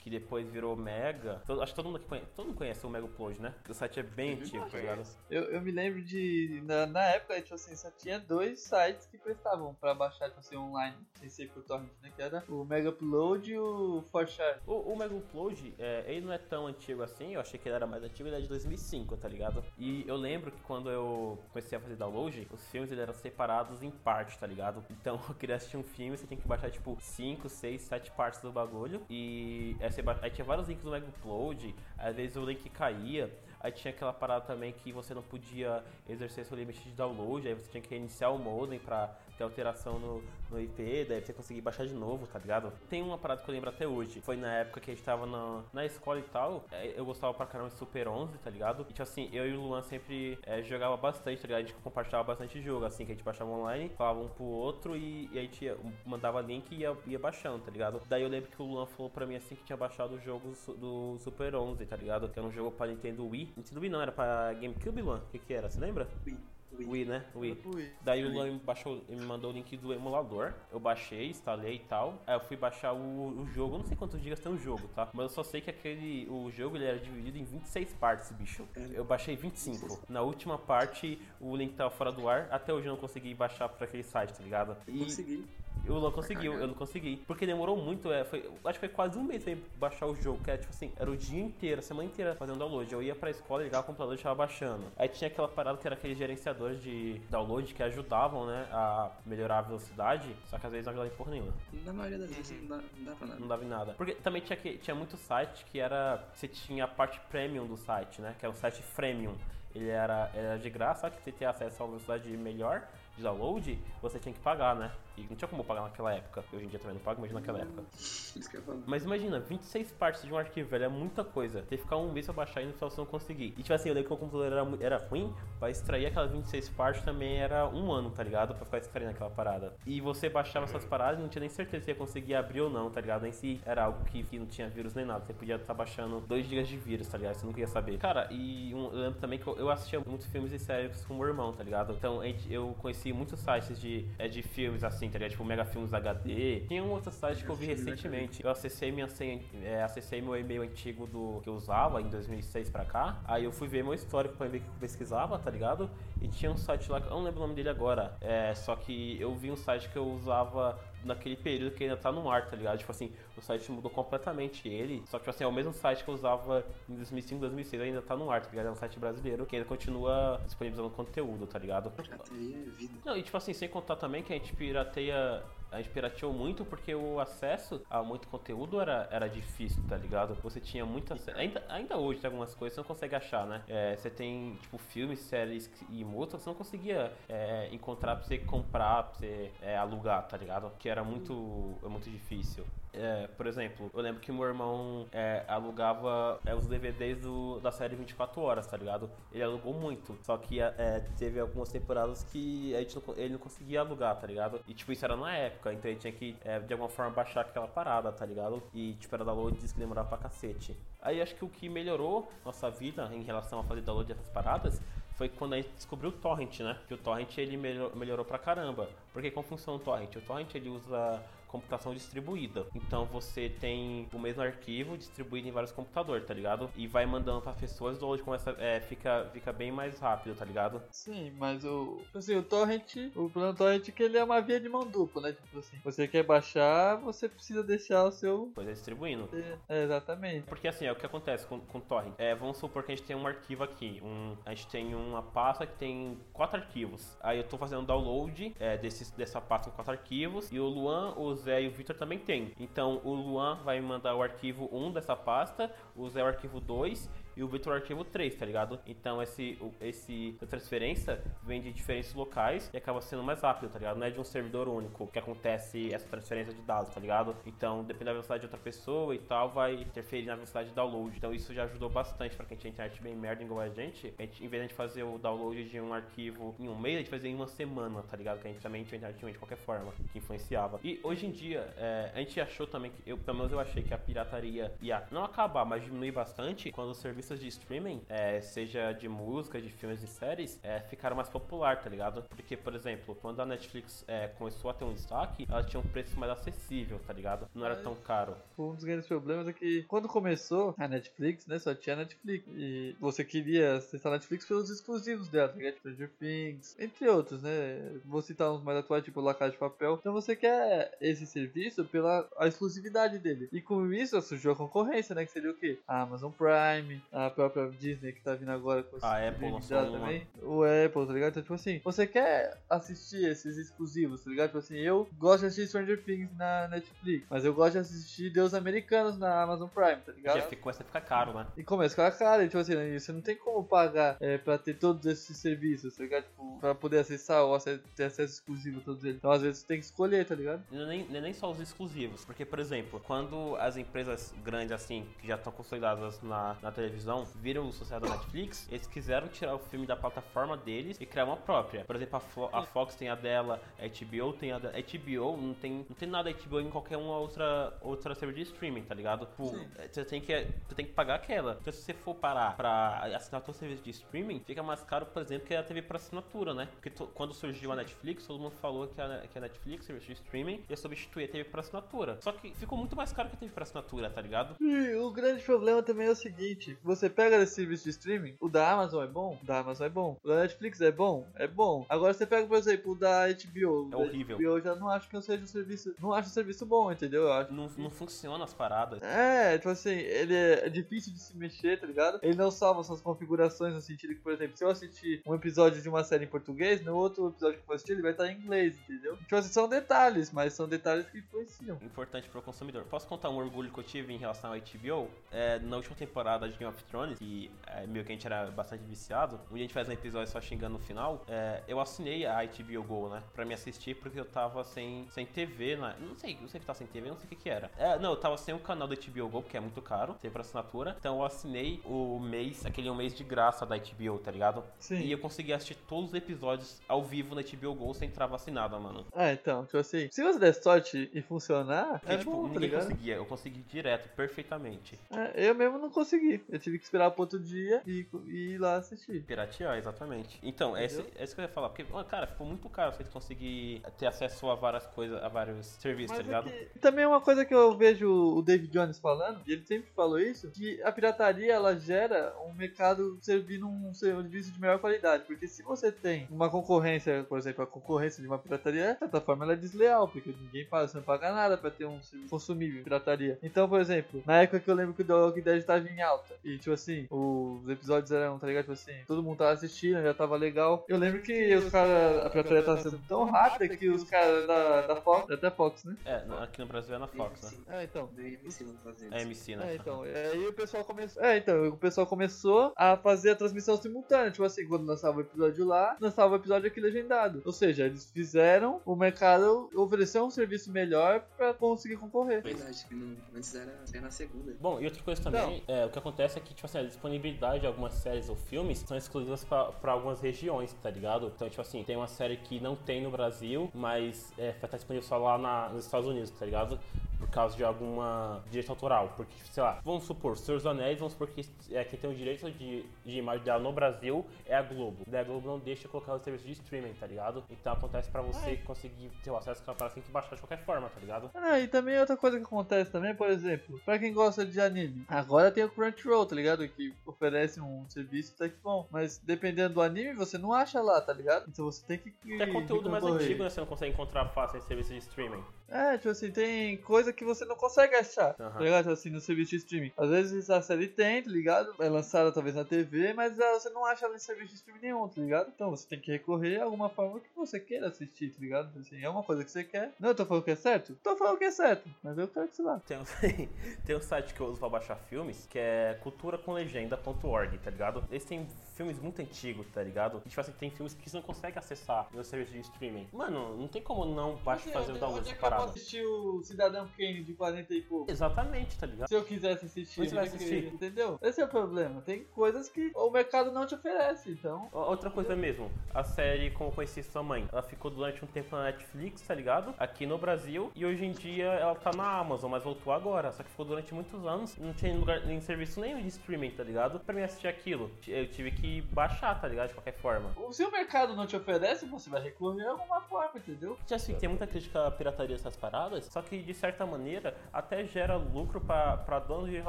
que depois virou Mega. Todo- acho que todo mundo aqui conhece, todo mundo conhece o Mega Upload, né? O site é bem antigo, tá ligado? Eu, eu me lembro de. Na, na época, tipo assim, só tinha dois sites que prestavam pra baixar, tipo assim, online, sem ser por torrent, né? Que era o Mega Upload e o Forshare. O, o Mega Upload, é, ele não é tão antigo assim, eu achei que ele era mais antigo, ele é de 2005, tá ligado? E eu lembro que quando eu comecei a fazer download, os filmes eles eram separados em partes, tá ligado? Então eu queria assistir um filme, você tem que baixar tipo 5, 6, 7 partes do bagulho. E aí, ba- aí tinha vários links no Mega Upload, às vezes o link caía. Aí tinha aquela parada também que você não podia exercer seu limite de download, aí você tinha que reiniciar o modem pra ter alteração no, no IP, daí você conseguir baixar de novo, tá ligado? Tem uma parada que eu lembro até hoje, foi na época que a gente tava na, na escola e tal, é, eu gostava pra caramba de Super 11, tá ligado? E tipo assim, eu e o Luan sempre é, jogava bastante, tá ligado? A gente compartilhava bastante jogo, assim, que a gente baixava online, falava um pro outro e, e a gente ia- mandava link e ia, ia baixando, tá ligado? Daí eu lembro que o Luan falou pra mim assim que tinha baixado o jogo do Super 11, tá ligado? Que era um jogo pra Nintendo Wii. Nintendo Wii não, era pra GameCube, Luan? O que que era? Você lembra? Ui, ui. Wii, né? Wii. Wii. Daí o Luan me, baixou, me mandou o link do emulador. Eu baixei, instalei e tal. Aí eu fui baixar o, o jogo. Eu não sei quantos gigas tem o jogo, tá? Mas eu só sei que aquele. O jogo ele era dividido em 26 partes, bicho. Eu baixei 25. Na última parte, o link tava fora do ar. Até hoje eu não consegui baixar pra aquele site, tá ligado? Eu consegui. Eu não consegui, eu não consegui. Porque demorou muito, é, foi, acho que foi quase um mês pra baixar o jogo, que era tipo assim, era o dia inteiro, a semana inteira fazendo download. Eu ia pra escola, ligava o computador e tava baixando. Aí tinha aquela parada que era aqueles gerenciadores de download que ajudavam, né, a melhorar a velocidade, só que às vezes não ajudava em porra nenhuma. Na maioria das vezes não dá, não dá pra nada. Não dava em nada. Porque também tinha, que, tinha muito site que era. Você tinha a parte premium do site, né? Que era o site freemium. Ele era, era de graça, só que você ter acesso a uma velocidade melhor de download, você tinha que pagar, né? E não tinha como pagar naquela época. Hoje em dia também não pago, mas naquela época. Falo. Mas imagina, 26 partes de um arquivo, velho, é muita coisa. Ter que ficar um mês pra baixar e só você não conseguir. E tipo assim, eu lembro que o computador era, era ruim, pra extrair aquelas 26 partes também era um ano, tá ligado? Pra ficar extraindo aquela parada. E você baixava essas paradas e não tinha nem certeza se ia conseguir abrir ou não, tá ligado? Nem se era algo que, que não tinha vírus nem nada. Você podia estar baixando 2 GB de vírus, tá ligado? Você não queria saber. Cara, e um- eu lembro também que eu, eu assistia muitos filmes e séries com o meu irmão, tá ligado? Então eu conheci muitos sites de, é, de filmes assim, tá ligado? Tipo Mega Filmes HD. Tinha um outro site que eu vi recentemente. Eu acessei minha senha, é, acessei meu e-mail antigo do que eu usava em 2006 pra cá. Aí eu fui ver meu histórico pra ver o que eu pesquisava, tá ligado? E tinha um site lá, que eu não lembro o nome dele agora. É, só que eu vi um site que eu usava naquele período que ainda tá no ar, tá ligado? Tipo assim, o site mudou completamente ele. Só que tipo assim, é o mesmo site que eu usava em 2005, 2006, ainda tá no ar, tá ligado? É um site brasileiro que ainda continua disponibilizando conteúdo, tá ligado? Pirateria é vida. Não, e tipo assim, sem contar também que a gente pirateia. A gente pirateou muito porque o acesso a muito conteúdo era, era difícil, tá ligado? Você tinha muito acesso. Ainda, ainda hoje tem algumas coisas que você não consegue achar, né? É, você tem, tipo, filmes, séries e músicas que você não conseguia é, encontrar pra você comprar, pra você é, alugar, tá ligado? Que era muito, é muito difícil. É, por exemplo, eu lembro que meu irmão é, alugava é, os DVDs do, da série 24 horas, tá ligado? Ele alugou muito. Só que é, teve algumas temporadas que a gente não, ele não conseguia alugar, tá ligado? E tipo, isso era na época, então ele tinha que é, de alguma forma baixar aquela parada, tá ligado? E tipo, era download diz que demorava pra cacete. Aí acho que o que melhorou nossa vida em relação a fazer download dessas paradas foi quando a gente descobriu o torrent, né? Que o torrent ele melhor- melhorou pra caramba. Porque como funciona o torrent? O torrent ele usa computação distribuída. Então você tem o mesmo arquivo distribuído em vários computadores, tá ligado? E vai mandando para pessoas, o download começa, é, fica, fica bem mais rápido, tá ligado? Sim, mas o. Assim, o torrent. O plano torrent é que ele é uma via de mão dupla, né? Tipo assim, você quer baixar, você precisa deixar o seu. Coisa distribuindo. É, exatamente. Porque assim, é o que acontece com, com o torrent. É, vamos supor que a gente tem um arquivo aqui. Um, a gente tem uma pasta que tem quatro arquivos. Aí eu tô fazendo download é, desses, dessa pasta com quatro arquivos. E o Luan, o Zé e o Victor também tem. Então o Luan vai mandar o arquivo 1 dessa pasta, o Zé o arquivo 2 e o Victor o arquivo 3, tá ligado? Então esse, o- esse transferência vem de diferentes locais e acaba sendo mais rápido, tá ligado? Não é de um servidor único que acontece essa transferência de dados, tá ligado? Então, dependendo da velocidade de outra pessoa e tal, vai interferir na velocidade de download. Então isso já ajudou bastante pra quem tinha internet bem merda igual a gente. A gente, em vez de a gente fazer o download de um arquivo em um mês, a gente fazia em uma semana, tá ligado? Que a gente também tinha internet de qualquer forma, que influenciava. E hoje em dia, é, a gente achou também que, eu, pelo menos eu achei que a pirataria ia não acabar, mas diminuir bastante quando os serviços de streaming, é, seja de música, de filmes e séries, é, ficaram mais popular, tá ligado? Porque, por exemplo, quando a Netflix é, começou a ter um destaque, ela tinha um preço mais acessível, tá ligado? Não era tão caro. Um dos grandes problemas é que quando começou a Netflix, né, só tinha Netflix. E você queria acessar a Netflix pelos exclusivos dela, tá ligado? Stranger Things, entre outros, né? Vou citar uns mais atuais, tipo La de Papel. Então você quer esse serviço pela a exclusividade dele. E com isso surgiu a concorrência, né? Que seria o quê? A Amazon Prime, a própria Disney que tá vindo agora com esse A Apple também. O Apple, tá ligado? Então, tipo assim, você quer assistir esses exclusivos, tá ligado? Tipo assim, eu gosto de assistir Stranger Things na Netflix, mas eu gosto de assistir Deus Americanos na Amazon Prime, tá ligado? Já começa a ficar caro, né? E começa a ficar caro, e, tipo assim, né, você não tem como pagar é, pra ter todos esses serviços, tá ligado? Tipo, pra poder acessar ou ter acesso exclusivo a todos eles. Então, às vezes, você tem que escolher, tá ligado? Não é nem, é nem só os exclusivos, porque, por exemplo, quando as empresas grandes assim, que já estão consolidadas na, na televisão, viram o sucesso da Netflix, eles quiseram tirar o filme da plataforma deles e criar uma própria. Por exemplo, a, Fo- a Fox tem a dela, a HBO tem a dela. HBO não tem, não tem nada da HBO em qualquer uma outra, outra serviço de streaming, tá ligado? Tipo, você tem, que, você tem que pagar aquela. Então, se você for parar pra assinar todo serviço de streaming, fica mais caro, por exemplo, que a TV por assinatura, né? Porque to- quando surgiu a Netflix, todo mundo falou que a, que a Netflix, serviço de streaming, ia substituir a TV por assinatura. Só que ficou muito mais caro que a TV por assinatura, tá ligado? E o grande problema também é o seguinte: você pega esse serviço de streaming, o da Amazon é bom, o da Amazon é bom, o da Netflix é bom, é bom. Agora você pega, por exemplo, o da HBO. É da horrível. HBO eu já não acho que eu seja um serviço. Não acho um serviço bom, entendeu? Eu acho. Não, não funciona as paradas. É, tipo assim, ele é difícil de se mexer, tá ligado? Ele não salva suas configurações no sentido que, por exemplo, se eu assistir um episódio de uma série em português, no outro episódio que eu for assistir, ele vai estar em inglês, entendeu? Tipo assim, são detalhes, mas são detalhes que influenciam. Importante pro consumidor. Posso contar um orgulho que eu tive em relação à HBO? É, na última temporada de Game of Thrones, que é, meio que a gente era bastante viciado, dia a gente faz um episódio só xingando no final, é, eu assinei a HBO Go, né? Pra me assistir, porque eu tava sem, sem TV, né? Não sei, não sei que tava sem TV, não sei o que que era. É, não, eu tava sem o canal da HBO Go, porque é muito caro, sem por assinatura. Então eu assinei o mês, aquele mês de graça da HBO, tá ligado? Sim. E eu consegui assistir todos os episódios ao vivo na HBO Go sem entrar vacinada, mano. Ah, então, tipo assim, se você der sorte e funcionar, Porque, é tipo, bom, tá ninguém ligado? conseguia. Eu consegui direto, perfeitamente. É, eu mesmo não consegui. Eu tive que esperar pro outro dia e, e ir lá assistir. Piratear, exatamente. Então, é é isso que eu ia falar. Porque, cara, ficou muito caro você conseguir ter acesso a várias coisas, a vários serviços, tá Mas ligado? é que também é uma coisa que eu vejo o David Jones falando, e ele sempre falou isso, que a pirataria ela gera um mercado servindo um serviço de melhor qualidade. Porque se você tem uma concorrência, por exemplo, a concorrência de uma pirataria, de certa forma ela é desleal, porque ninguém paga, você não paga nada pra ter um serviço consumível pirataria. Então, por exemplo, na época que eu lembro que o The Walking Dead estava em alta, e tipo assim, os episódios eram, tá ligado? Tipo assim, todo mundo tava assistindo, já tava legal. Eu lembro que os caras, a pirataria tava sendo tão rápida que os caras da, da Fox, até Fox, né? É, aqui no Brasil é na Fox, né? É, então. Do MC não fazer É isso. MC, né? É, então, aí o pessoal começou. É, então, o pessoal começou a fazer a transmissão simultânea. Tipo assim, quando lançava o episódio lá, lançava o episódio aqui legendado. Ou seja, eles fizeram o mercado oferecer um serviço melhor pra conseguir concorrer. Verdade, que não- antes era, era na segunda. Bom, e outra coisa também, é, o que acontece é que, tipo assim, a disponibilidade de algumas séries ou filmes são exclusivas pra algumas regiões, tá ligado? Então, tipo assim, tem uma série que não tem no Brasil, mas é, vai estar disponível só lá na- nos Estados Unidos, tá ligado? Por causa de alguma direito autoral. Porque, sei lá, vamos supor, Senhor dos Anéis, vamos supor que é, quem tem o direito de, de imagem dela no Brasil é a Globo. Daí a Globo não deixa colocar o serviço de streaming, tá ligado? Então acontece pra você conseguir ter o acesso àquela parada, tem que baixar de qualquer forma, tá ligado? Ah, e também outra coisa que acontece também, por exemplo, pra quem gosta de anime, agora tem o Crunchyroll, tá ligado? Que oferece um serviço até que bom. Mas dependendo do anime, você não acha lá, tá ligado? Então você tem que. Até conteúdo mais antigo, né? Você não consegue encontrar fácil em serviço de streaming. É, tipo assim, tem coisa que você não consegue achar, Aham. tá ligado? Tipo assim, no serviço de streaming. Às vezes a série tem, tá ligado? É lançada talvez na TV, mas ah, você não acha ela em serviço de streaming nenhum, tá ligado? Então você tem que recorrer a alguma forma que você queira assistir, tá ligado? Tipo Assim, é uma coisa que você quer. Não, eu tô falando que é certo? Tô falando que é certo, mas eu quero que sei lá. Tem um, tem um site que eu uso pra baixar filmes, que é culturakomlegenda.org, tá ligado? Eles têm filmes muito antigos, tá ligado? E tipo assim, tem filmes que você não consegue acessar no serviço de streaming. Mano, não tem como não baixar fazer o download Onde é dessa que eu parada. assistir o Cidadão Kane de 40 e pouco? Exatamente, tá ligado? Se eu quisesse assistir, Você vai é assistir. entendeu? Esse é o problema. Tem coisas que o mercado não te oferece, então. Outra coisa mesmo, a série Como Conheci Sua Mãe, ela ficou durante um tempo na Netflix, tá ligado? Aqui no Brasil, e hoje em dia ela tá na Amazon, mas voltou agora. Só que ficou durante muitos anos, não tinha lugar, nem serviço nenhum de streaming, tá ligado? Pra mim assistir aquilo, eu tive que baixar, tá ligado? De qualquer forma. Se o mercado não te oferece, você vai recorrer a alguma forma, entendeu? Já assim, tem muita crítica à pirataria dessas paradas, só que de certa maneira até gera lucro pra, pra donos de direitos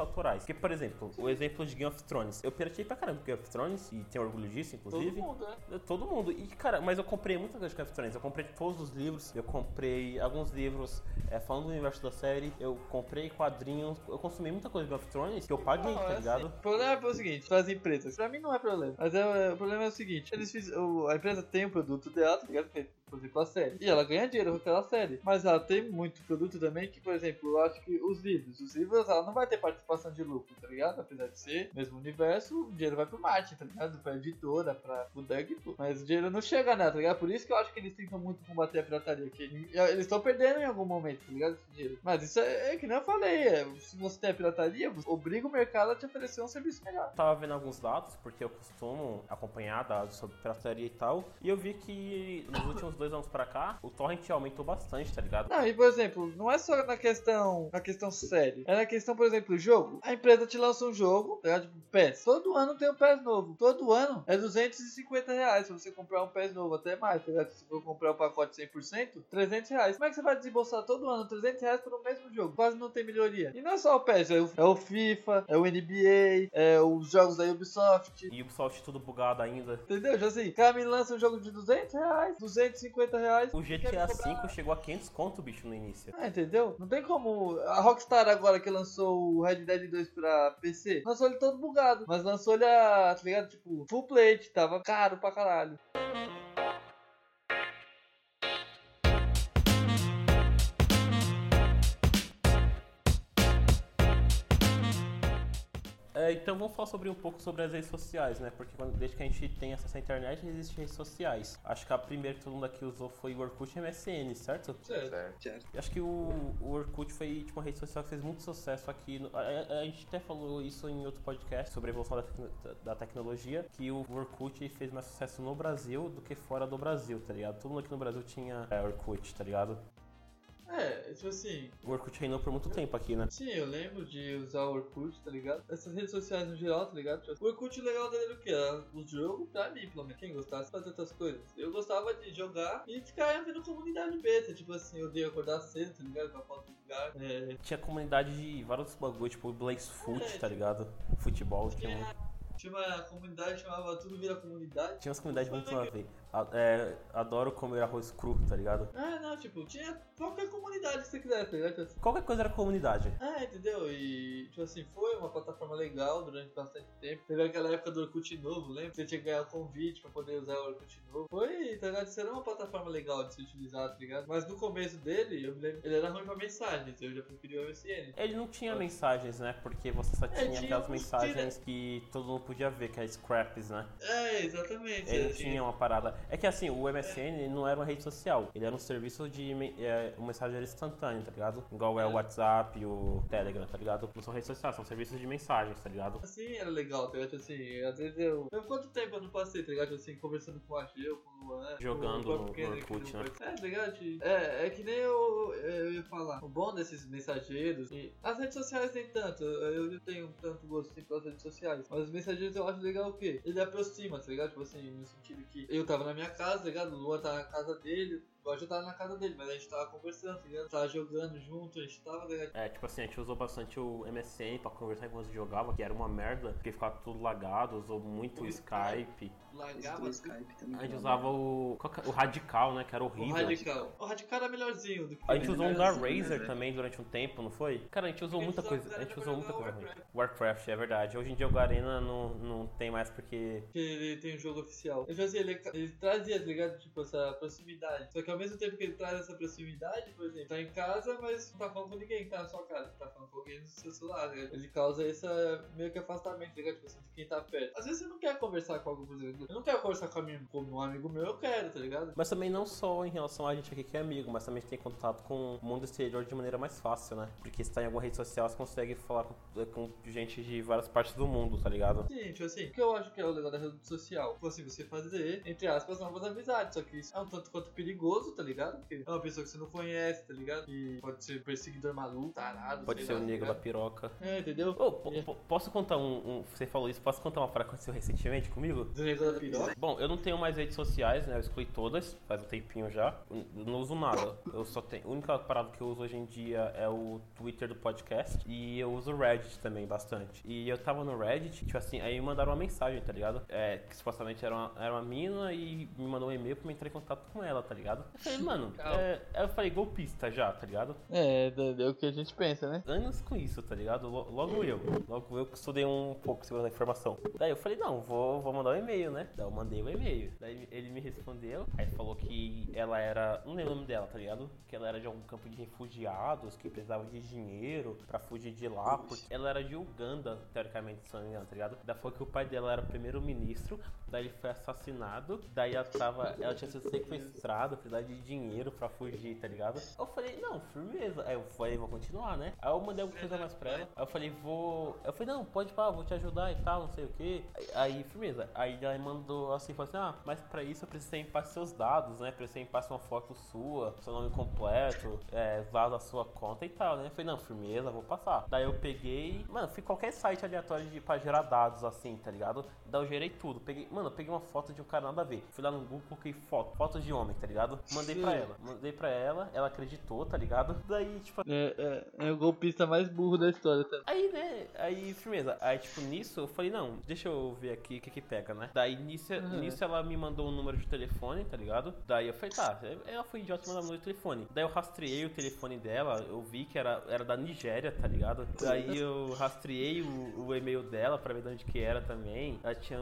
autorais. Porque, por exemplo, o exemplo de Game of Thrones. Eu piratei pra caramba Game of Thrones, e tenho orgulho disso, Todo inclusive. mundo, né? Todo mundo. E, cara, mas eu comprei muita coisa de Game of Thrones. Eu comprei todos os livros, eu comprei alguns livros é, falando do universo da série, eu comprei quadrinhos, eu consumi muita coisa de Game of Thrones que eu paguei, Não, tá ligado? assim, o problema é o seguinte, para as empresas, pra mim não é problema, mas é, o problema é o seguinte, eles fiz, o- a empresa tem o produto dela, tá ligado? Por exemplo, a série. E ela ganha dinheiro com aquela série. Mas ela tem muito produto também que, por exemplo, eu acho que os livros. Os livros, ela não vai ter participação de lucro, tá ligado? Apesar de ser mesmo universo, o dinheiro vai pro marketing, tá ligado? Pra editora, pra o Doug. Mas o dinheiro não chega nela, tá ligado? Por isso que eu acho que eles tentam muito combater a pirataria. Que eles estão perdendo em algum momento, tá ligado? Esse dinheiro. Mas isso é, é que nem eu falei. É, se você tem a pirataria, obriga o mercado a te oferecer um serviço melhor. Tava vendo alguns dados, porque eu costumo acompanhar dados sobre pirataria e tal, e eu vi que nos últimos dois anos pra cá, o torrent aumentou bastante, tá ligado? Não, e por exemplo, não é só na questão, na questão série. É na questão, por exemplo, o jogo. A empresa te lança um jogo, tá ligado? Tipo, PES. Todo ano tem um PES novo. Todo ano é 250 reais se você comprar um PES novo, até mais, tá ligado? Se for comprar o pacote 100%, 300 reais. Como é que você vai desembolsar todo ano 300 reais por um mesmo jogo? Quase não tem melhoria. E não é só o PES, é o, é o FIFA, é o NBA, é os jogos da Ubisoft. E Ubisoft tudo bugado ainda. Entendeu? Já assim, o cara me lança um jogo de 200 reais, 250 reais. O GTA V chegou a 500 conto, bicho, no início. Ah, entendeu? Não tem como. A Rockstar agora que lançou o Red Dead 2 pra PC, lançou ele todo bugado. Mas lançou ele a, tá ligado? Tipo, full plate, tava caro pra caralho. É, então vamos falar sobre um pouco sobre as redes sociais, né? Porque quando- desde que a gente tem acesso à internet, existem redes sociais. Acho que a primeira que todo mundo aqui usou foi o Orkut e o MSN, certo? Certo. Certo. Acho que o, o Orkut foi tipo, uma rede social que fez muito sucesso aqui. no- a, a- a gente até falou isso em outro podcast sobre a evolução da, tecno- da tecnologia, que o Orkut fez mais sucesso no Brasil do que fora do Brasil, tá ligado? Todo mundo aqui no Brasil tinha é, Orkut, tá ligado? É, tipo assim, O Orkut reinou por muito tempo aqui, né? sim, eu lembro de usar o Orkut, tá ligado? Essas redes sociais no geral, tá ligado? Tipo, O Orkut o legal dele era o quê? Era o jogo pra mim, pelo menos. Quem gostasse de fazer outras coisas. Eu gostava de jogar e ficar vendo comunidade beta. Tipo assim, eu odeio acordar cedo, tá ligado? Com a foto do lugar. É, Tinha comunidade de vários bagulho, tipo Blaze Foot, É, tá ligado? Futebol, tinha muito. Tinha uma comunidade que chamava Tudo Vira Comunidade. Tinha umas comunidades muito nada a ver. É, adoro comer arroz cru, tá ligado? Ah, não, tipo, tinha qualquer comunidade que você quisesse, tá ligado? Tipo Qualquer coisa era comunidade. Ah, entendeu? E, tipo assim, foi uma plataforma legal durante bastante tempo. Teve aquela época do Orkut novo, lembra? Você tinha que ganhar convite pra poder usar o Orkut novo. Foi, tá ligado? Isso era uma plataforma legal de se utilizar, tá ligado? Mas no começo dele, eu me lembro, ele era ruim pra mensagens, eu já preferi o MSN. Ele não tinha mensagens, né? Porque você só tinha tinha aquelas mensagens que todo mundo podia ver, que é scraps, né? É, exatamente. Ele assim. tinha uma parada. É que assim, o MSN não era uma rede social, ele era um serviço de é, um mensageiro instantâneo, tá ligado? Igual é o WhatsApp, o Telegram, tá ligado? Não são redes sociais, são serviços de mensagens, tá ligado? Assim era legal, tá ligado? Assim, às vezes eu. Eu quanto tempo eu não passei, tá ligado? Assim, conversando com o Ageu, com o Luan. Jogando com o no- no Orkut, né? É, tá ligado? É, é que nem eu, eu ia falar. O bom desses mensageiros. E as redes sociais nem tanto. Eu não tenho tanto gosto assim pelas redes sociais. Mas os mensageiros eu acho legal o quê? Ele aproxima, tá ligado? Tipo assim, no sentido que eu tava na minha casa, tá ligado? O Luan tá na casa dele. O Ageu tava na casa dele, mas a gente tava conversando, tá ligado? Tava jogando junto, a gente tava, tá ligado? É, tipo assim, a gente usou bastante o MSN pra conversar enquanto jogava, que era uma merda, porque ficava tudo lagado, usou muito o Skype. Largava Do Skype também. A gente usava o, é? o Radical, né, que era o horrível. radical. O radical era melhorzinho do que A gente o usou um da assim, né, Razer velho? também durante um tempo, não foi? Cara, a gente usou A gente muita coisa, a gente usou muita coisa ruim. Warcraft. Warcraft, é verdade. Hoje em dia o Garena não, não tem mais porque que ele tem um jogo oficial. Eu assim, ele, ele trazia, tá ligado? Tipo, essa proximidade. Só que ao mesmo tempo que ele traz essa proximidade, por exemplo, tá em casa, mas não tá falando com ninguém que tá na sua casa, tá falando com alguém no seu celular, ligado? Ele causa essa meio que afastamento, tá ligado? Tipo assim, de quem tá perto. Às vezes você não quer conversar com algum, por exemplo, eu não quero conversar com, a minha, com um amigo meu, eu quero, tá ligado? Mas também não só em relação a gente aqui que é amigo, mas também a gente tem contato com o mundo exterior de maneira mais fácil, né? Porque se tá em alguma rede social, você consegue falar com, com gente de várias partes do mundo, tá ligado? Sim, tipo assim, o que eu acho que é o legal da rede social? Tipo assim, você fazer, entre aspas, novas amizades. Só que isso é um tanto quanto perigoso, tá ligado? Porque é uma pessoa que você não conhece, tá ligado? E pode ser perseguidor maluco, tarado, Pode ser o tá negro da ligado? piroca. É, entendeu? Po- po- posso contar um, um- Você falou isso, posso contar uma frase que aconteceu recentemente comigo? Do negro da piroca. Bom, eu não tenho mais redes sociais, né? Eu excluí todas, faz um tempinho já. Eu não uso nada. Eu só tenho. A única parada que eu uso hoje em dia é o Twitter do podcast. E eu uso o Reddit também bastante. E eu tava no Reddit, tipo assim, aí me mandaram uma mensagem, tá ligado? É, que supostamente era uma, era uma mina e me mandou um e-mail pra me entrar em contato com ela, tá ligado? Eu falei, mano, é, eu falei, golpista já, tá ligado? É, é o que a gente pensa, né? anos com isso, tá ligado? Lo- Logo eu. Logo eu que estudei um pouco segundo a informação. Daí eu falei, não, vou, vou mandar um e-mail, né? Daí eu mandei o e-mail. Daí ele me respondeu, aí falou que ela era. Não lembro o nome dela, tá ligado? Que ela era de algum campo de refugiados, que precisava de dinheiro pra fugir de lá, porque ela era de Uganda, teoricamente, se não me engano, tá ligado? Daí falou que o pai dela era primeiro-ministro, daí ele foi assassinado, daí ela tava. Ela tinha sido sequestrada, precisava de dinheiro pra fugir, tá ligado? Eu falei, não, firmeza. Aí eu falei, vou continuar, né? Aí eu mandei alguma coisa mais pra ela. Aí eu falei, vou. Eu falei, não, pode falar, vou te ajudar e tal, não sei o que. Aí, firmeza. Aí ela mandou assim, falou assim, ah, mas pra isso eu preciso você passe seus dados, né? Preciso você passe uma foto sua, seu nome completo, é, vaza a sua conta e tal, né? Eu falei, não, firmeza, vou passar. Daí eu peguei, mano, fui em qualquer site aleatório de, pra gerar dados assim, tá ligado? Daí eu gerei tudo. Peguei, mano, eu peguei uma foto de um cara nada a ver. Fui lá no Google, coloquei foto, foto de homem, tá ligado? Mandei pra ela. Mandei pra ela, ela acreditou, tá ligado? Daí, tipo, É, é, é o golpista mais burro da história, tá? Aí, né, aí, firmeza. Aí, tipo, nisso, eu falei, não, deixa eu ver aqui o que que pega, né? Daí, nisso, Uhum. nisso ela me mandou um número de telefone, tá ligado? Daí eu falei, tá, ela foi idiota e mandou um número de telefone. Daí eu rastreei o telefone dela, eu vi que era, era da Nigéria, tá ligado? Daí eu rastreei o, o e-mail dela pra ver de onde que era também. Ela tinha,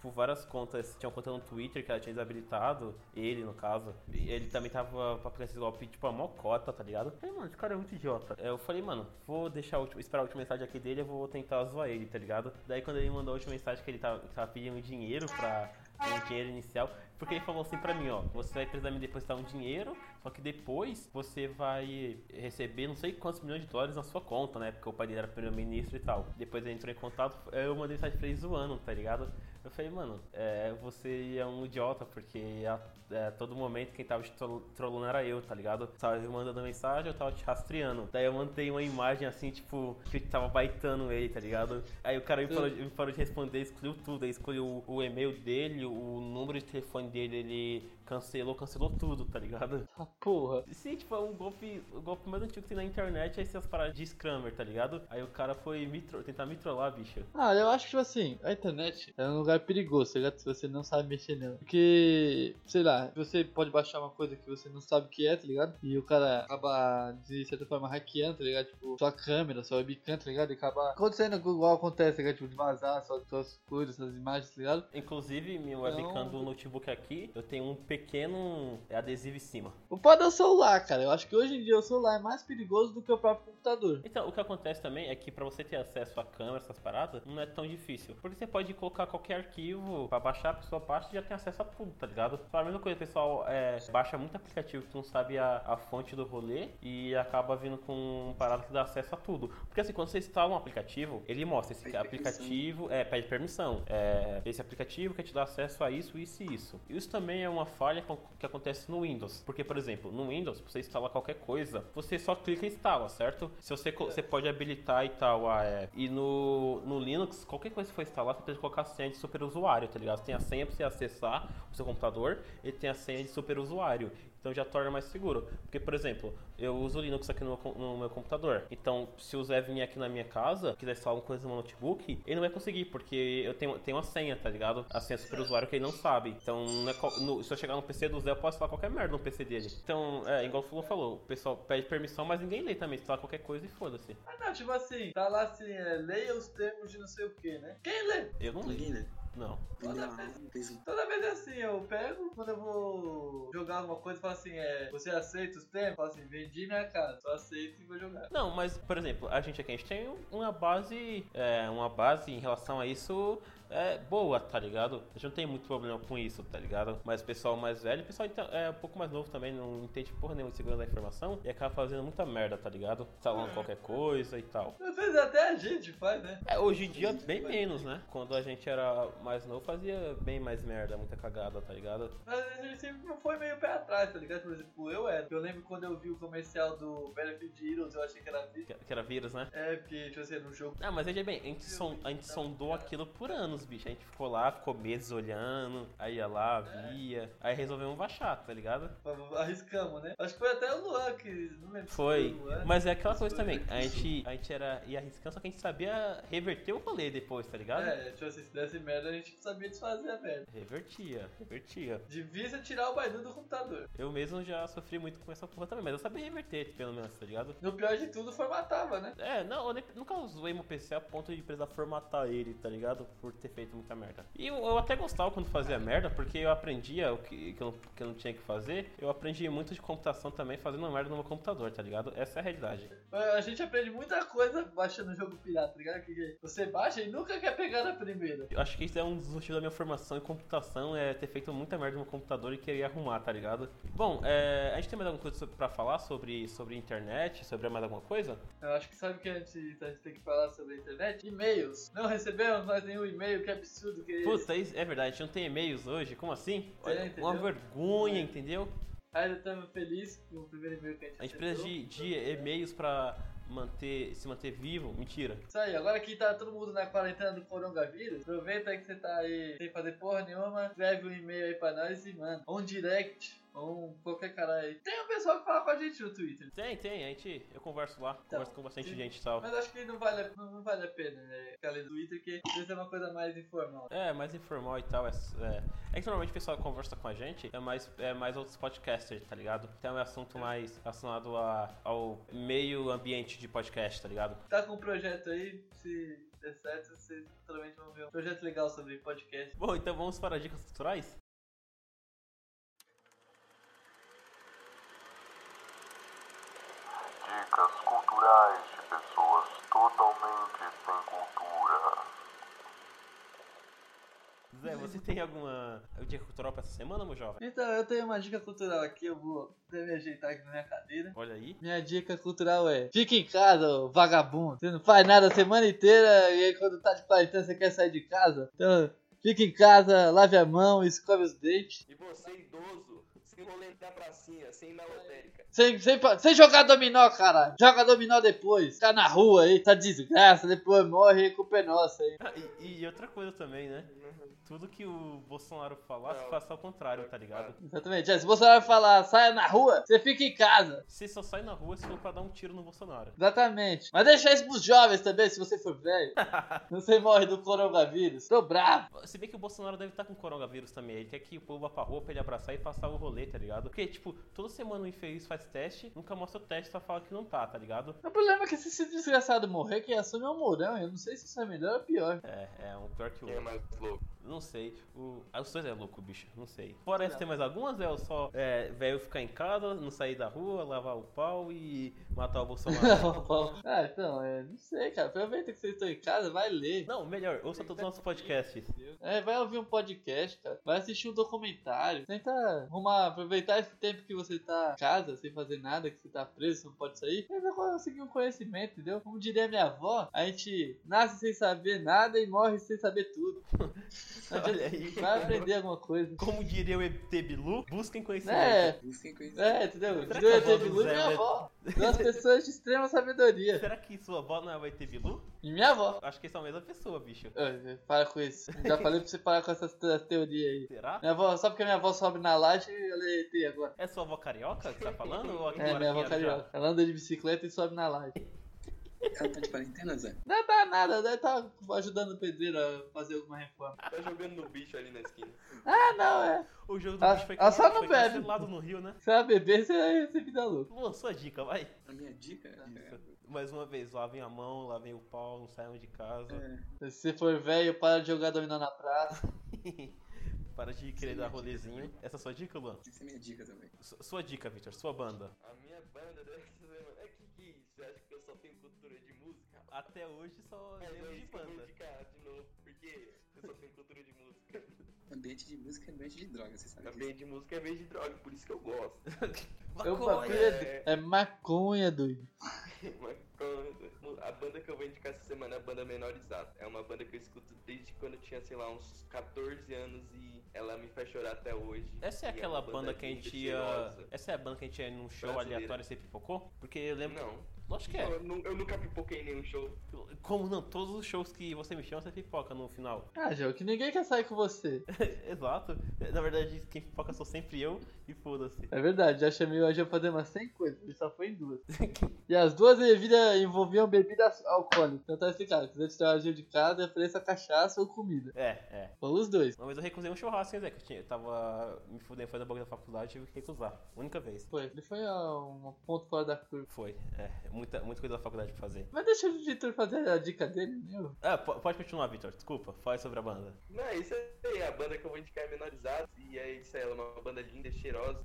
tipo, várias contas, tinha uma conta no Twitter que ela tinha desabilitado, ele, no caso. E ele também tava pra aplicar esse golpe, tipo, a mocota, tá ligado? Eu falei, mano, esse cara é muito idiota. Eu falei, mano, vou deixar a última, esperar a última mensagem aqui dele, eu vou tentar zoar ele, tá ligado? Daí quando ele mandou a última mensagem que ele tava, que tava pedindo dinheiro pra. Um dinheiro inicial, porque ele falou assim pra mim, ó, você vai precisar me depositar um dinheiro, só que depois você vai receber não sei quantos milhões de dólares na sua conta, né? Porque o pai dele era primeiro-ministro e tal. Depois ele entrou em contato, eu mandei mensagem pra ele zoando, tá ligado? Eu falei, mano, é, você é um idiota, porque a, é, todo momento quem tava te trol- trollando era eu, tá ligado? Tava me mandando mensagem, eu tava te rastreando. Daí eu mandei uma imagem assim, tipo, que eu tava baitando ele, tá ligado? Aí o cara me parou, me parou de responder, excluiu tudo. Aí excluiu o, o e-mail dele, o número de telefone dele, ele cancelou, cancelou tudo, tá ligado? Ah, porra. Sim, tipo, é um golpe, o golpe mais antigo que tem na internet é essas paradas de scrammer, tá ligado? Aí o cara foi me tentar me trollar, bicho. Ah, eu acho que, tipo assim, a internet é um lugar perigoso, tá ligado? Se você não sabe mexer nela. Porque, sei lá, você pode baixar uma coisa que você não sabe o que é, tá ligado? E o cara acaba, de certa forma, hackeando, tá ligado? Tipo, sua câmera, sua webcam, tá ligado? E acaba acontecendo igual acontece, tá ligado? Tipo, de vazar suas, suas coisas, suas imagens, tá ligado? Inclusive, minha Então- webcam do notebook aqui, eu tenho um pequeno adesivo em cima. O pode é o celular, cara. Eu acho que hoje em dia o celular é mais perigoso do que o próprio computador. Então, o que acontece também é que pra você ter acesso à câmera, essas paradas, não é tão difícil. Porque você pode colocar qualquer arquivo pra baixar, a pessoa baixa e já tem acesso a tudo, tá ligado? Só a mesma coisa, o pessoal é, baixa muito aplicativo que não sabe a, a fonte do rolê e acaba vindo com um parada que dá acesso a tudo. Porque assim, quando você instala um aplicativo, ele mostra esse Pede aplicativo, é, pede permissão. É, esse aplicativo quer te dar acesso a isso, isso e isso. Isso também é uma falha com- que acontece no Windows. Porque, por exemplo, no Windows, você instalar qualquer coisa, você só clica e instala, certo? Se você, co- você pode habilitar e tal a app. E no, no Linux, qualquer coisa que for instalar, você precisa colocar a senha de superusuário, tá ligado? Você tem a senha pra você acessar o seu computador e tem a senha de superusuário. Então já torna mais seguro. Porque, por exemplo, eu uso o Linux aqui no no meu computador. Então, se o Zé vir aqui na minha casa, quiser instalar alguma coisa no meu notebook, ele não vai conseguir, porque eu tenho, tenho uma senha, tá ligado? A senha super usuário que ele não sabe. Então, não é no- se eu chegar no PC do Zé, eu posso instalar qualquer merda no PC dele. Então, é, igual o Fulano falou, o pessoal pede permissão, mas ninguém lê também. Instala qualquer coisa e foda-se. Ah, não, tipo assim, tá lá assim, é, leia os termos de não sei o que, né? Quem lê? Eu não leio. Ninguém, né? Não. Lá, fez um- Toda vez é assim, eu pego, quando eu vou jogar alguma coisa, eu falo assim, é, você aceita os termos? Eu falo assim, vendi minha casa, só aceito e vou jogar. Não, mas, por exemplo, a gente aqui, a gente tem uma base, é, uma base em relação a isso é, boa, tá ligado? A gente não tem muito problema com isso, tá ligado? Mas o pessoal mais velho, o pessoal então, é um pouco mais novo também, não entende porra nenhuma de segurança da informação e acaba fazendo muita merda, tá ligado? Instalando qualquer coisa e tal. Às vezes até a gente faz, né? É, hoje em dia, bem menos, né? Quando a gente era mais novo, fazia bem mais merda, muita cagada, tá ligado? Mas a gente sempre foi meio pé atrás, tá ligado? Por exemplo, eu era. Eu lembro quando eu vi o comercial do Battlefield Heroes, eu achei que era vídeo. Que, que era vírus, né? É, porque, tipo assim, um jogo. Ah, mas veja bem, a gente, son- a gente sondou aquilo por anos, bicho. A gente ficou lá, ficou meses olhando, aí ia lá, via, aí resolvemos baixar, tá ligado? Arriscamos, né? Acho que foi até o Luan que. Não lembro Foi. o Luan. Mas é aquela coisa também, a gente, a gente era, ia arriscando, só que a gente sabia reverter o rolê depois, tá ligado? É, tipo assim, se desse merda, a gente sabia desfazer a merda. Revertia, revertia. É tirar o Baidu do computador. Eu mesmo já sofri muito com essa porra também, mas eu sabia reverter, pelo menos, tá ligado? No pior de tudo, formatava, né? É, não, eu nunca zoei meu PC a ponto de precisar formatar ele, tá ligado? Por ter feito muita merda. E eu, eu até gostava quando fazia merda, porque eu aprendia o que, que, eu, não, que eu não tinha que fazer. Eu aprendi muito de computação também fazendo merda no meu computador, tá ligado? Essa é a realidade. A gente aprende muita coisa baixando o jogo pirata, tá ligado? Que você baixa e nunca quer pegar na primeira. Eu acho que isso é um dos motivos da minha formação em computação, é ter feito muita merda no meu computador e querer arrumar, tá ligado? Bom, é, a gente tem mais alguma coisa pra falar sobre, sobre internet, sobre mais alguma coisa? Eu acho que sabe o que a gente, a gente tem que falar sobre a internet? E-mails. Não recebemos mais nenhum e-mail, que absurdo que é. Puta, isso é verdade, a gente não tem e-mails hoje, como assim? Olha, entendeu? uma vergonha, entendeu? Ainda estamos felizes com o primeiro e-mail que a gente A gente precisa de, de e-mails pra manter, se manter vivo. Mentira. Isso aí, agora que tá todo mundo na quarentena do coronavírus, aproveita que você tá aí sem fazer porra nenhuma, escreve um e-mail aí pra nós e manda. Um direct, ou um qualquer cara aí. Tem um pessoal que fala com a gente no Twitter. Tem, tem, a gente, eu converso lá, Então, converso com bastante gente e tal. Mas acho que não vale, a- não, não vale a pena, né? Ficar lendo Twitter, que isso é uma coisa mais informal. É, mais informal e tal. É, é, é que normalmente o pessoal que conversa com a gente é mais, é mais outros podcasters, tá ligado? Então é um assunto mais relacionado a, ao meio ambiente de podcast, tá ligado? Tá com um projeto aí, se der certo, vocês futuramente vão ver um projeto legal sobre podcast. Bom, então vamos para dicas culturais? Dicas culturais de pessoas totalmente sem cultura. Zé, você tem alguma dica cultural pra essa semana, meu jovem? Então, eu tenho uma dica cultural aqui, eu vou até me ajeitar aqui na minha cadeira. Olha aí. Minha dica cultural é: fica em casa, vagabundo. Você não faz nada a semana inteira e aí quando tá de quarentena você quer sair de casa? Então, fica em casa, lave a mão, escove os dentes. E você, idoso, rolê na pracinha, sem lotérica. Sem, sem, pa- sem jogar dominó, cara. Joga dominó depois. Fica na rua aí, tá desgraça. Depois morre e culpa é nossa aí. Ah, e, e outra coisa também, né? Tudo que o Bolsonaro falar, se Não. faça ao contrário, tá ligado? Exatamente. É, se você vai falar, saia na rua, você fica em casa. Você só sai na rua se for pra dar um tiro no Bolsonaro. Exatamente. Mas deixa isso pros jovens também, se você for velho. Você morre do coronavírus. Tô bravo. Se bem que o Bolsonaro deve estar com coronavírus também. Ele quer que o povo vá pra rua pra ele abraçar e passar o rolê, tá ligado? Porque, tipo, toda semana o infeliz faz teste, nunca mostra o teste, só fala que não tá, tá ligado? O problema é que se esse desgraçado morrer, quem assume é o Mourão. Eu não sei se isso é melhor ou pior. É, é um pior que o Quem é outro. mais louco? Não sei. O... Ah, os dois é louco, bicho. Não sei. Fora essa, tem mais algumas? É o só é, velho ficar em casa, não sair da rua, lavar o pau e matar o Bolsonaro. ah, então, é, não sei, cara. Aproveita que vocês estão em casa, vai ler. não, melhor, ouça todos os nossos podcasts. É, vai ouvir um podcast, cara. Vai assistir um documentário. Tenta arrumar, aproveitar esse tempo que você tá em casa, sem fazer nada, que você tá preso, não pode sair. Tenta conseguir um conhecimento, entendeu? Como diria minha avó, a gente nasce sem saber nada e morre sem saber tudo. Olha aí. Vai aprender alguma coisa. Como diria o ET Bilu, busquem conhecimento. É, Busquem conhecer. é, entendeu? Será avó ET Bilu e Zé minha avó. Duas pessoas de extrema sabedoria. Será que sua avó não é o ET Bilu? E minha avó. Acho que são a mesma pessoa, bicho. Ô, Para com isso. Já falei pra você parar com essas te- teorias aí. Será? Minha avó, só porque minha avó sobe na laje, ela é ET agora. É sua avó carioca que você tá falando? Ou aqui É, minha avó carioca. Ela anda de bicicleta e sobe na laje. Ela tá de quarentena, Zé? Não dá nada, deve tá ajudando o pedreiro a fazer alguma reforma. Tá jogando no bicho ali na esquina. Ah, não, é. O jogo do Ah, bicho foi, ah, só não foi bebe. cancelado no Rio, né? Se ela beber, você vai ser vida louca. Pô, sua dica, vai. A minha dica é... Mais uma vez, lavem a mão, lavem o pau, não saiam de casa. é Se você for velho, para de jogar dominó na praça. Para de querer Sim, dar rolezinho. dica Essa é a sua dica, Luan? Tem que ser minha dica também. Su- Sua dica, Victor, sua banda. A minha banda dessa semana. É que que isso? Você acha que eu só tenho? Até hoje só É, lembro é de banda. indicar de novo, porque eu só tenho cultura de música. Ambiente de música é ambiente de droga, você sabe disso. Também de música é vez de droga, por isso que eu gosto. Eu Maconha! papel é maconha, doido. Mas quando- A banda que eu vou indicar essa semana é a banda Menorizado. É uma banda que eu escuto desde quando eu tinha, sei lá, uns 14 anos e ela me faz chorar até hoje. Essa é E aquela uma banda que a gente ia. Essa é a banda que a gente ia num show Brasileira. aleatório e você pipocou? Porque eu lembro. Não. Lógico que é. Eu, eu nunca pipoquei em nenhum show. Como não? Todos os shows que você me chama, você pipoca no final. Ah, João, que ninguém quer sair com você. Exato. Na verdade, quem pipoca sou sempre eu e foda-se. É verdade, já chamei o João pra fazer umas 100 coisas, ele só foi em duas. E as duas bebidas envolviam bebidas alcoólicas. Então tá explicado, se quiser tirar o Gil de casa, ofereça cachaça ou comida. É, é. Ou os dois. Uma vez eu recusei um churrasco, Zé? Que eu, tinha, eu tava me fudendo fazendo bagulho da faculdade e tive que recusar. Única vez. Foi, ele foi um ponto fora da curva. Foi, é. Muita, muita coisa da faculdade pra fazer. Mas deixa o Vitor fazer a dica dele, meu. Ah, po- pode continuar, Victor. Desculpa. Fale sobre a banda. Não, é isso aí. A banda que eu vou indicar é. E é isso aí. Ela é uma banda linda, cheirosa.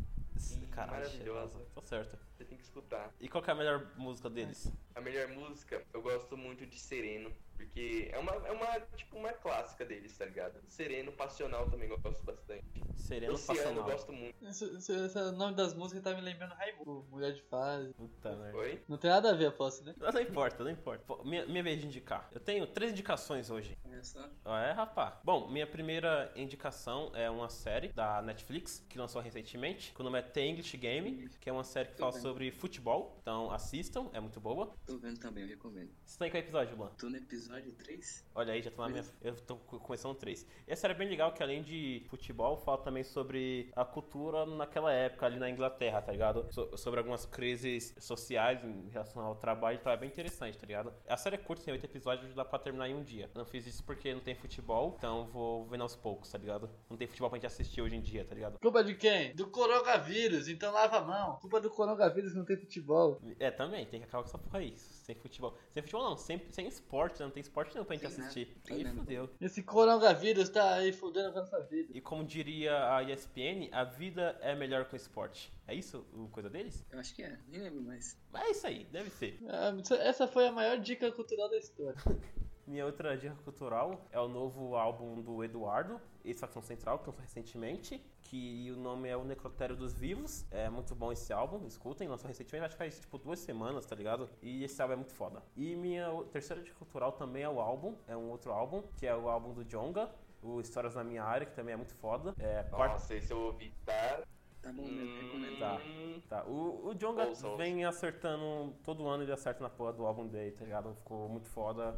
Caralho, maravilhosa. cheirosa. Tá certo. Você tem que escutar. E qual que é a melhor música deles? A melhor música, eu gosto muito de Sereno. Porque é uma, é uma, tipo, uma clássica deles, tá ligado? Sereno, Passional também eu gosto bastante. Sereno Oceano eu Passional. gosto muito. Esse, esse- esse nome das músicas tá me lembrando Raimundo, Mulher de Fase. Puta merda. Oi? Não tem nada a ver, aposto, né? Não, não importa, não importa. Pô, minha, minha vez de indicar. Eu tenho três indicações hoje. Olha só. Ah, é, rapá? Bom, minha primeira indicação é uma série da Netflix que lançou recentemente, com o nome é The English Game, que é uma série que fala. Sobre futebol. Então assistam, é muito boa. Tô vendo também, eu recomendo. Você tá em qual episódio, Luan? Tô no episódio 3. Olha aí, já tô na minha. Eu tô co- começando três. E a série é bem legal que além de futebol, fala também sobre a cultura naquela época ali na Inglaterra, tá ligado? So- sobre algumas crises sociais em relação ao trabalho, então é bem interessante, tá ligado? A série é curta, tem oito episódios, dá pra terminar em um dia. Eu não fiz isso porque não tem futebol, então vou vendo aos poucos, tá ligado? Não tem futebol pra gente assistir hoje em dia, tá ligado? Culpa de quem? Do coronavírus, então lava a mão. Culpa do coronavírus que não tem futebol. É, também, tem que acabar com essa porra aí. Sem futebol. Sem futebol não, sem, sem esporte, né? não tem esporte não pra gente Tem nada, assistir. tem Aí nada. fudeu. Esse coronavírus tá aí fudendo com a nossa vida. E como diria a ESPN, a vida é melhor com esporte. É isso o coisa deles? Eu acho que é, nem lembro mais. Mas é isso aí, deve ser. Ah, Essa foi a maior dica cultural da história. Minha outra dica cultural é o novo álbum do Eduardo, Extração Central, que lançou recentemente, que o nome é O Necrotério dos Vivos. É muito bom esse álbum, escutem, lançou recentemente, acho que faz tipo duas semanas, tá ligado? E esse álbum é muito foda. E minha terceira dica cultural também é o álbum, é um outro álbum, que é o álbum do Jonga, o Histórias na Minha Área, que também é muito foda. É, Nossa, esse eu ouvi, tá? Tá bom mesmo, recomendo. Tá. Hum, Tá, o, o Jonga vem acertando, todo ano ele acerta na porra do álbum dele, tá ligado? Ficou muito foda.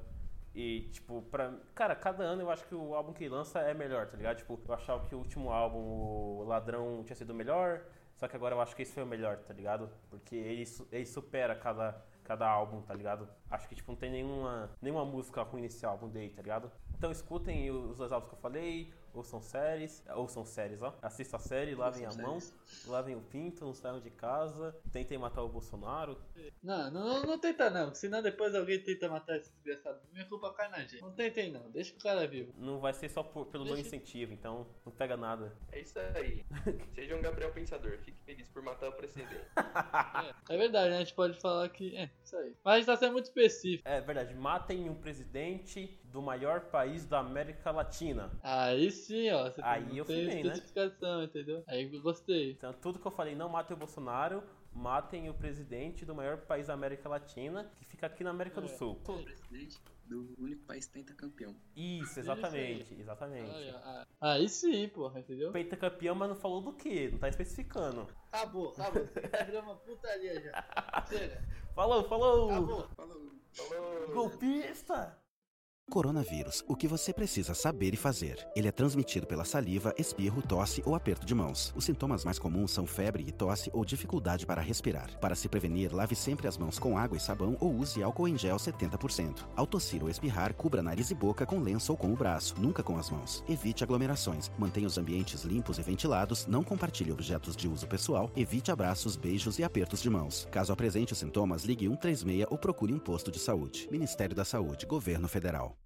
E, tipo, pra. Cara, cada ano eu acho que o álbum que lança é melhor, tá ligado? Tipo, eu achava que o último álbum, o Ladrão, tinha sido melhor, só que agora eu acho que esse foi o melhor, tá ligado? Porque ele, ele supera cada, cada álbum, tá ligado? Acho que, tipo, não tem nenhuma, nenhuma música ruim nesse álbum dele, tá ligado? Então escutem os dois álbuns que eu falei, ouçam séries, ouçam séries, ó. Assista a série, lavem a mão, lavem o pinto, não saiam de casa, tentem matar o Bolsonaro. Não, não, não tenta não, senão depois alguém tenta matar esse desgraçado. Minha culpa cai na gente. Não tentem não, deixa o cara vivo. Não vai ser só por- pelo meu Deixa- incentivo, então não pega nada. É isso aí. Seja um Gabriel Pensador. Fique feliz por matar o presidente. É, é verdade, né? A gente pode falar que. É, isso aí. Mas a gente tá sendo muito específico. É verdade, matem um presidente do maior país da América Latina. Aí sim, ó. Você Aí eu fui bem, né? entendeu? Aí eu gostei. Então, tudo que eu falei, não matem o Bolsonaro, matem o presidente do maior país da América Latina, que fica aqui na América do É. Sul. O presidente do único país pentacampeão. Isso, exatamente, exatamente. Aí, ó. Ah, Aí sim, porra, entendeu? Peita campeão, mas não falou do que, não tá especificando. Acabou, acabou. Esse programa putaria já. Chega, Falou, falou! acabou. Falou! Falou! Golpista! Coronavírus, o que você precisa saber e fazer. Ele é transmitido pela saliva, espirro, tosse ou aperto de mãos. Os sintomas mais comuns são febre e tosse ou dificuldade para respirar. Para se prevenir, lave sempre as mãos com água e sabão ou use álcool em gel 70%. Ao tossir ou espirrar, cubra nariz e boca com lenço ou com o braço, nunca com as mãos. Evite aglomerações, mantenha os ambientes limpos e ventilados, não compartilhe objetos de uso pessoal, evite abraços, beijos e apertos de mãos. Caso apresente os sintomas, ligue 136 ou procure um posto de saúde. Ministério da Saúde, Governo Federal.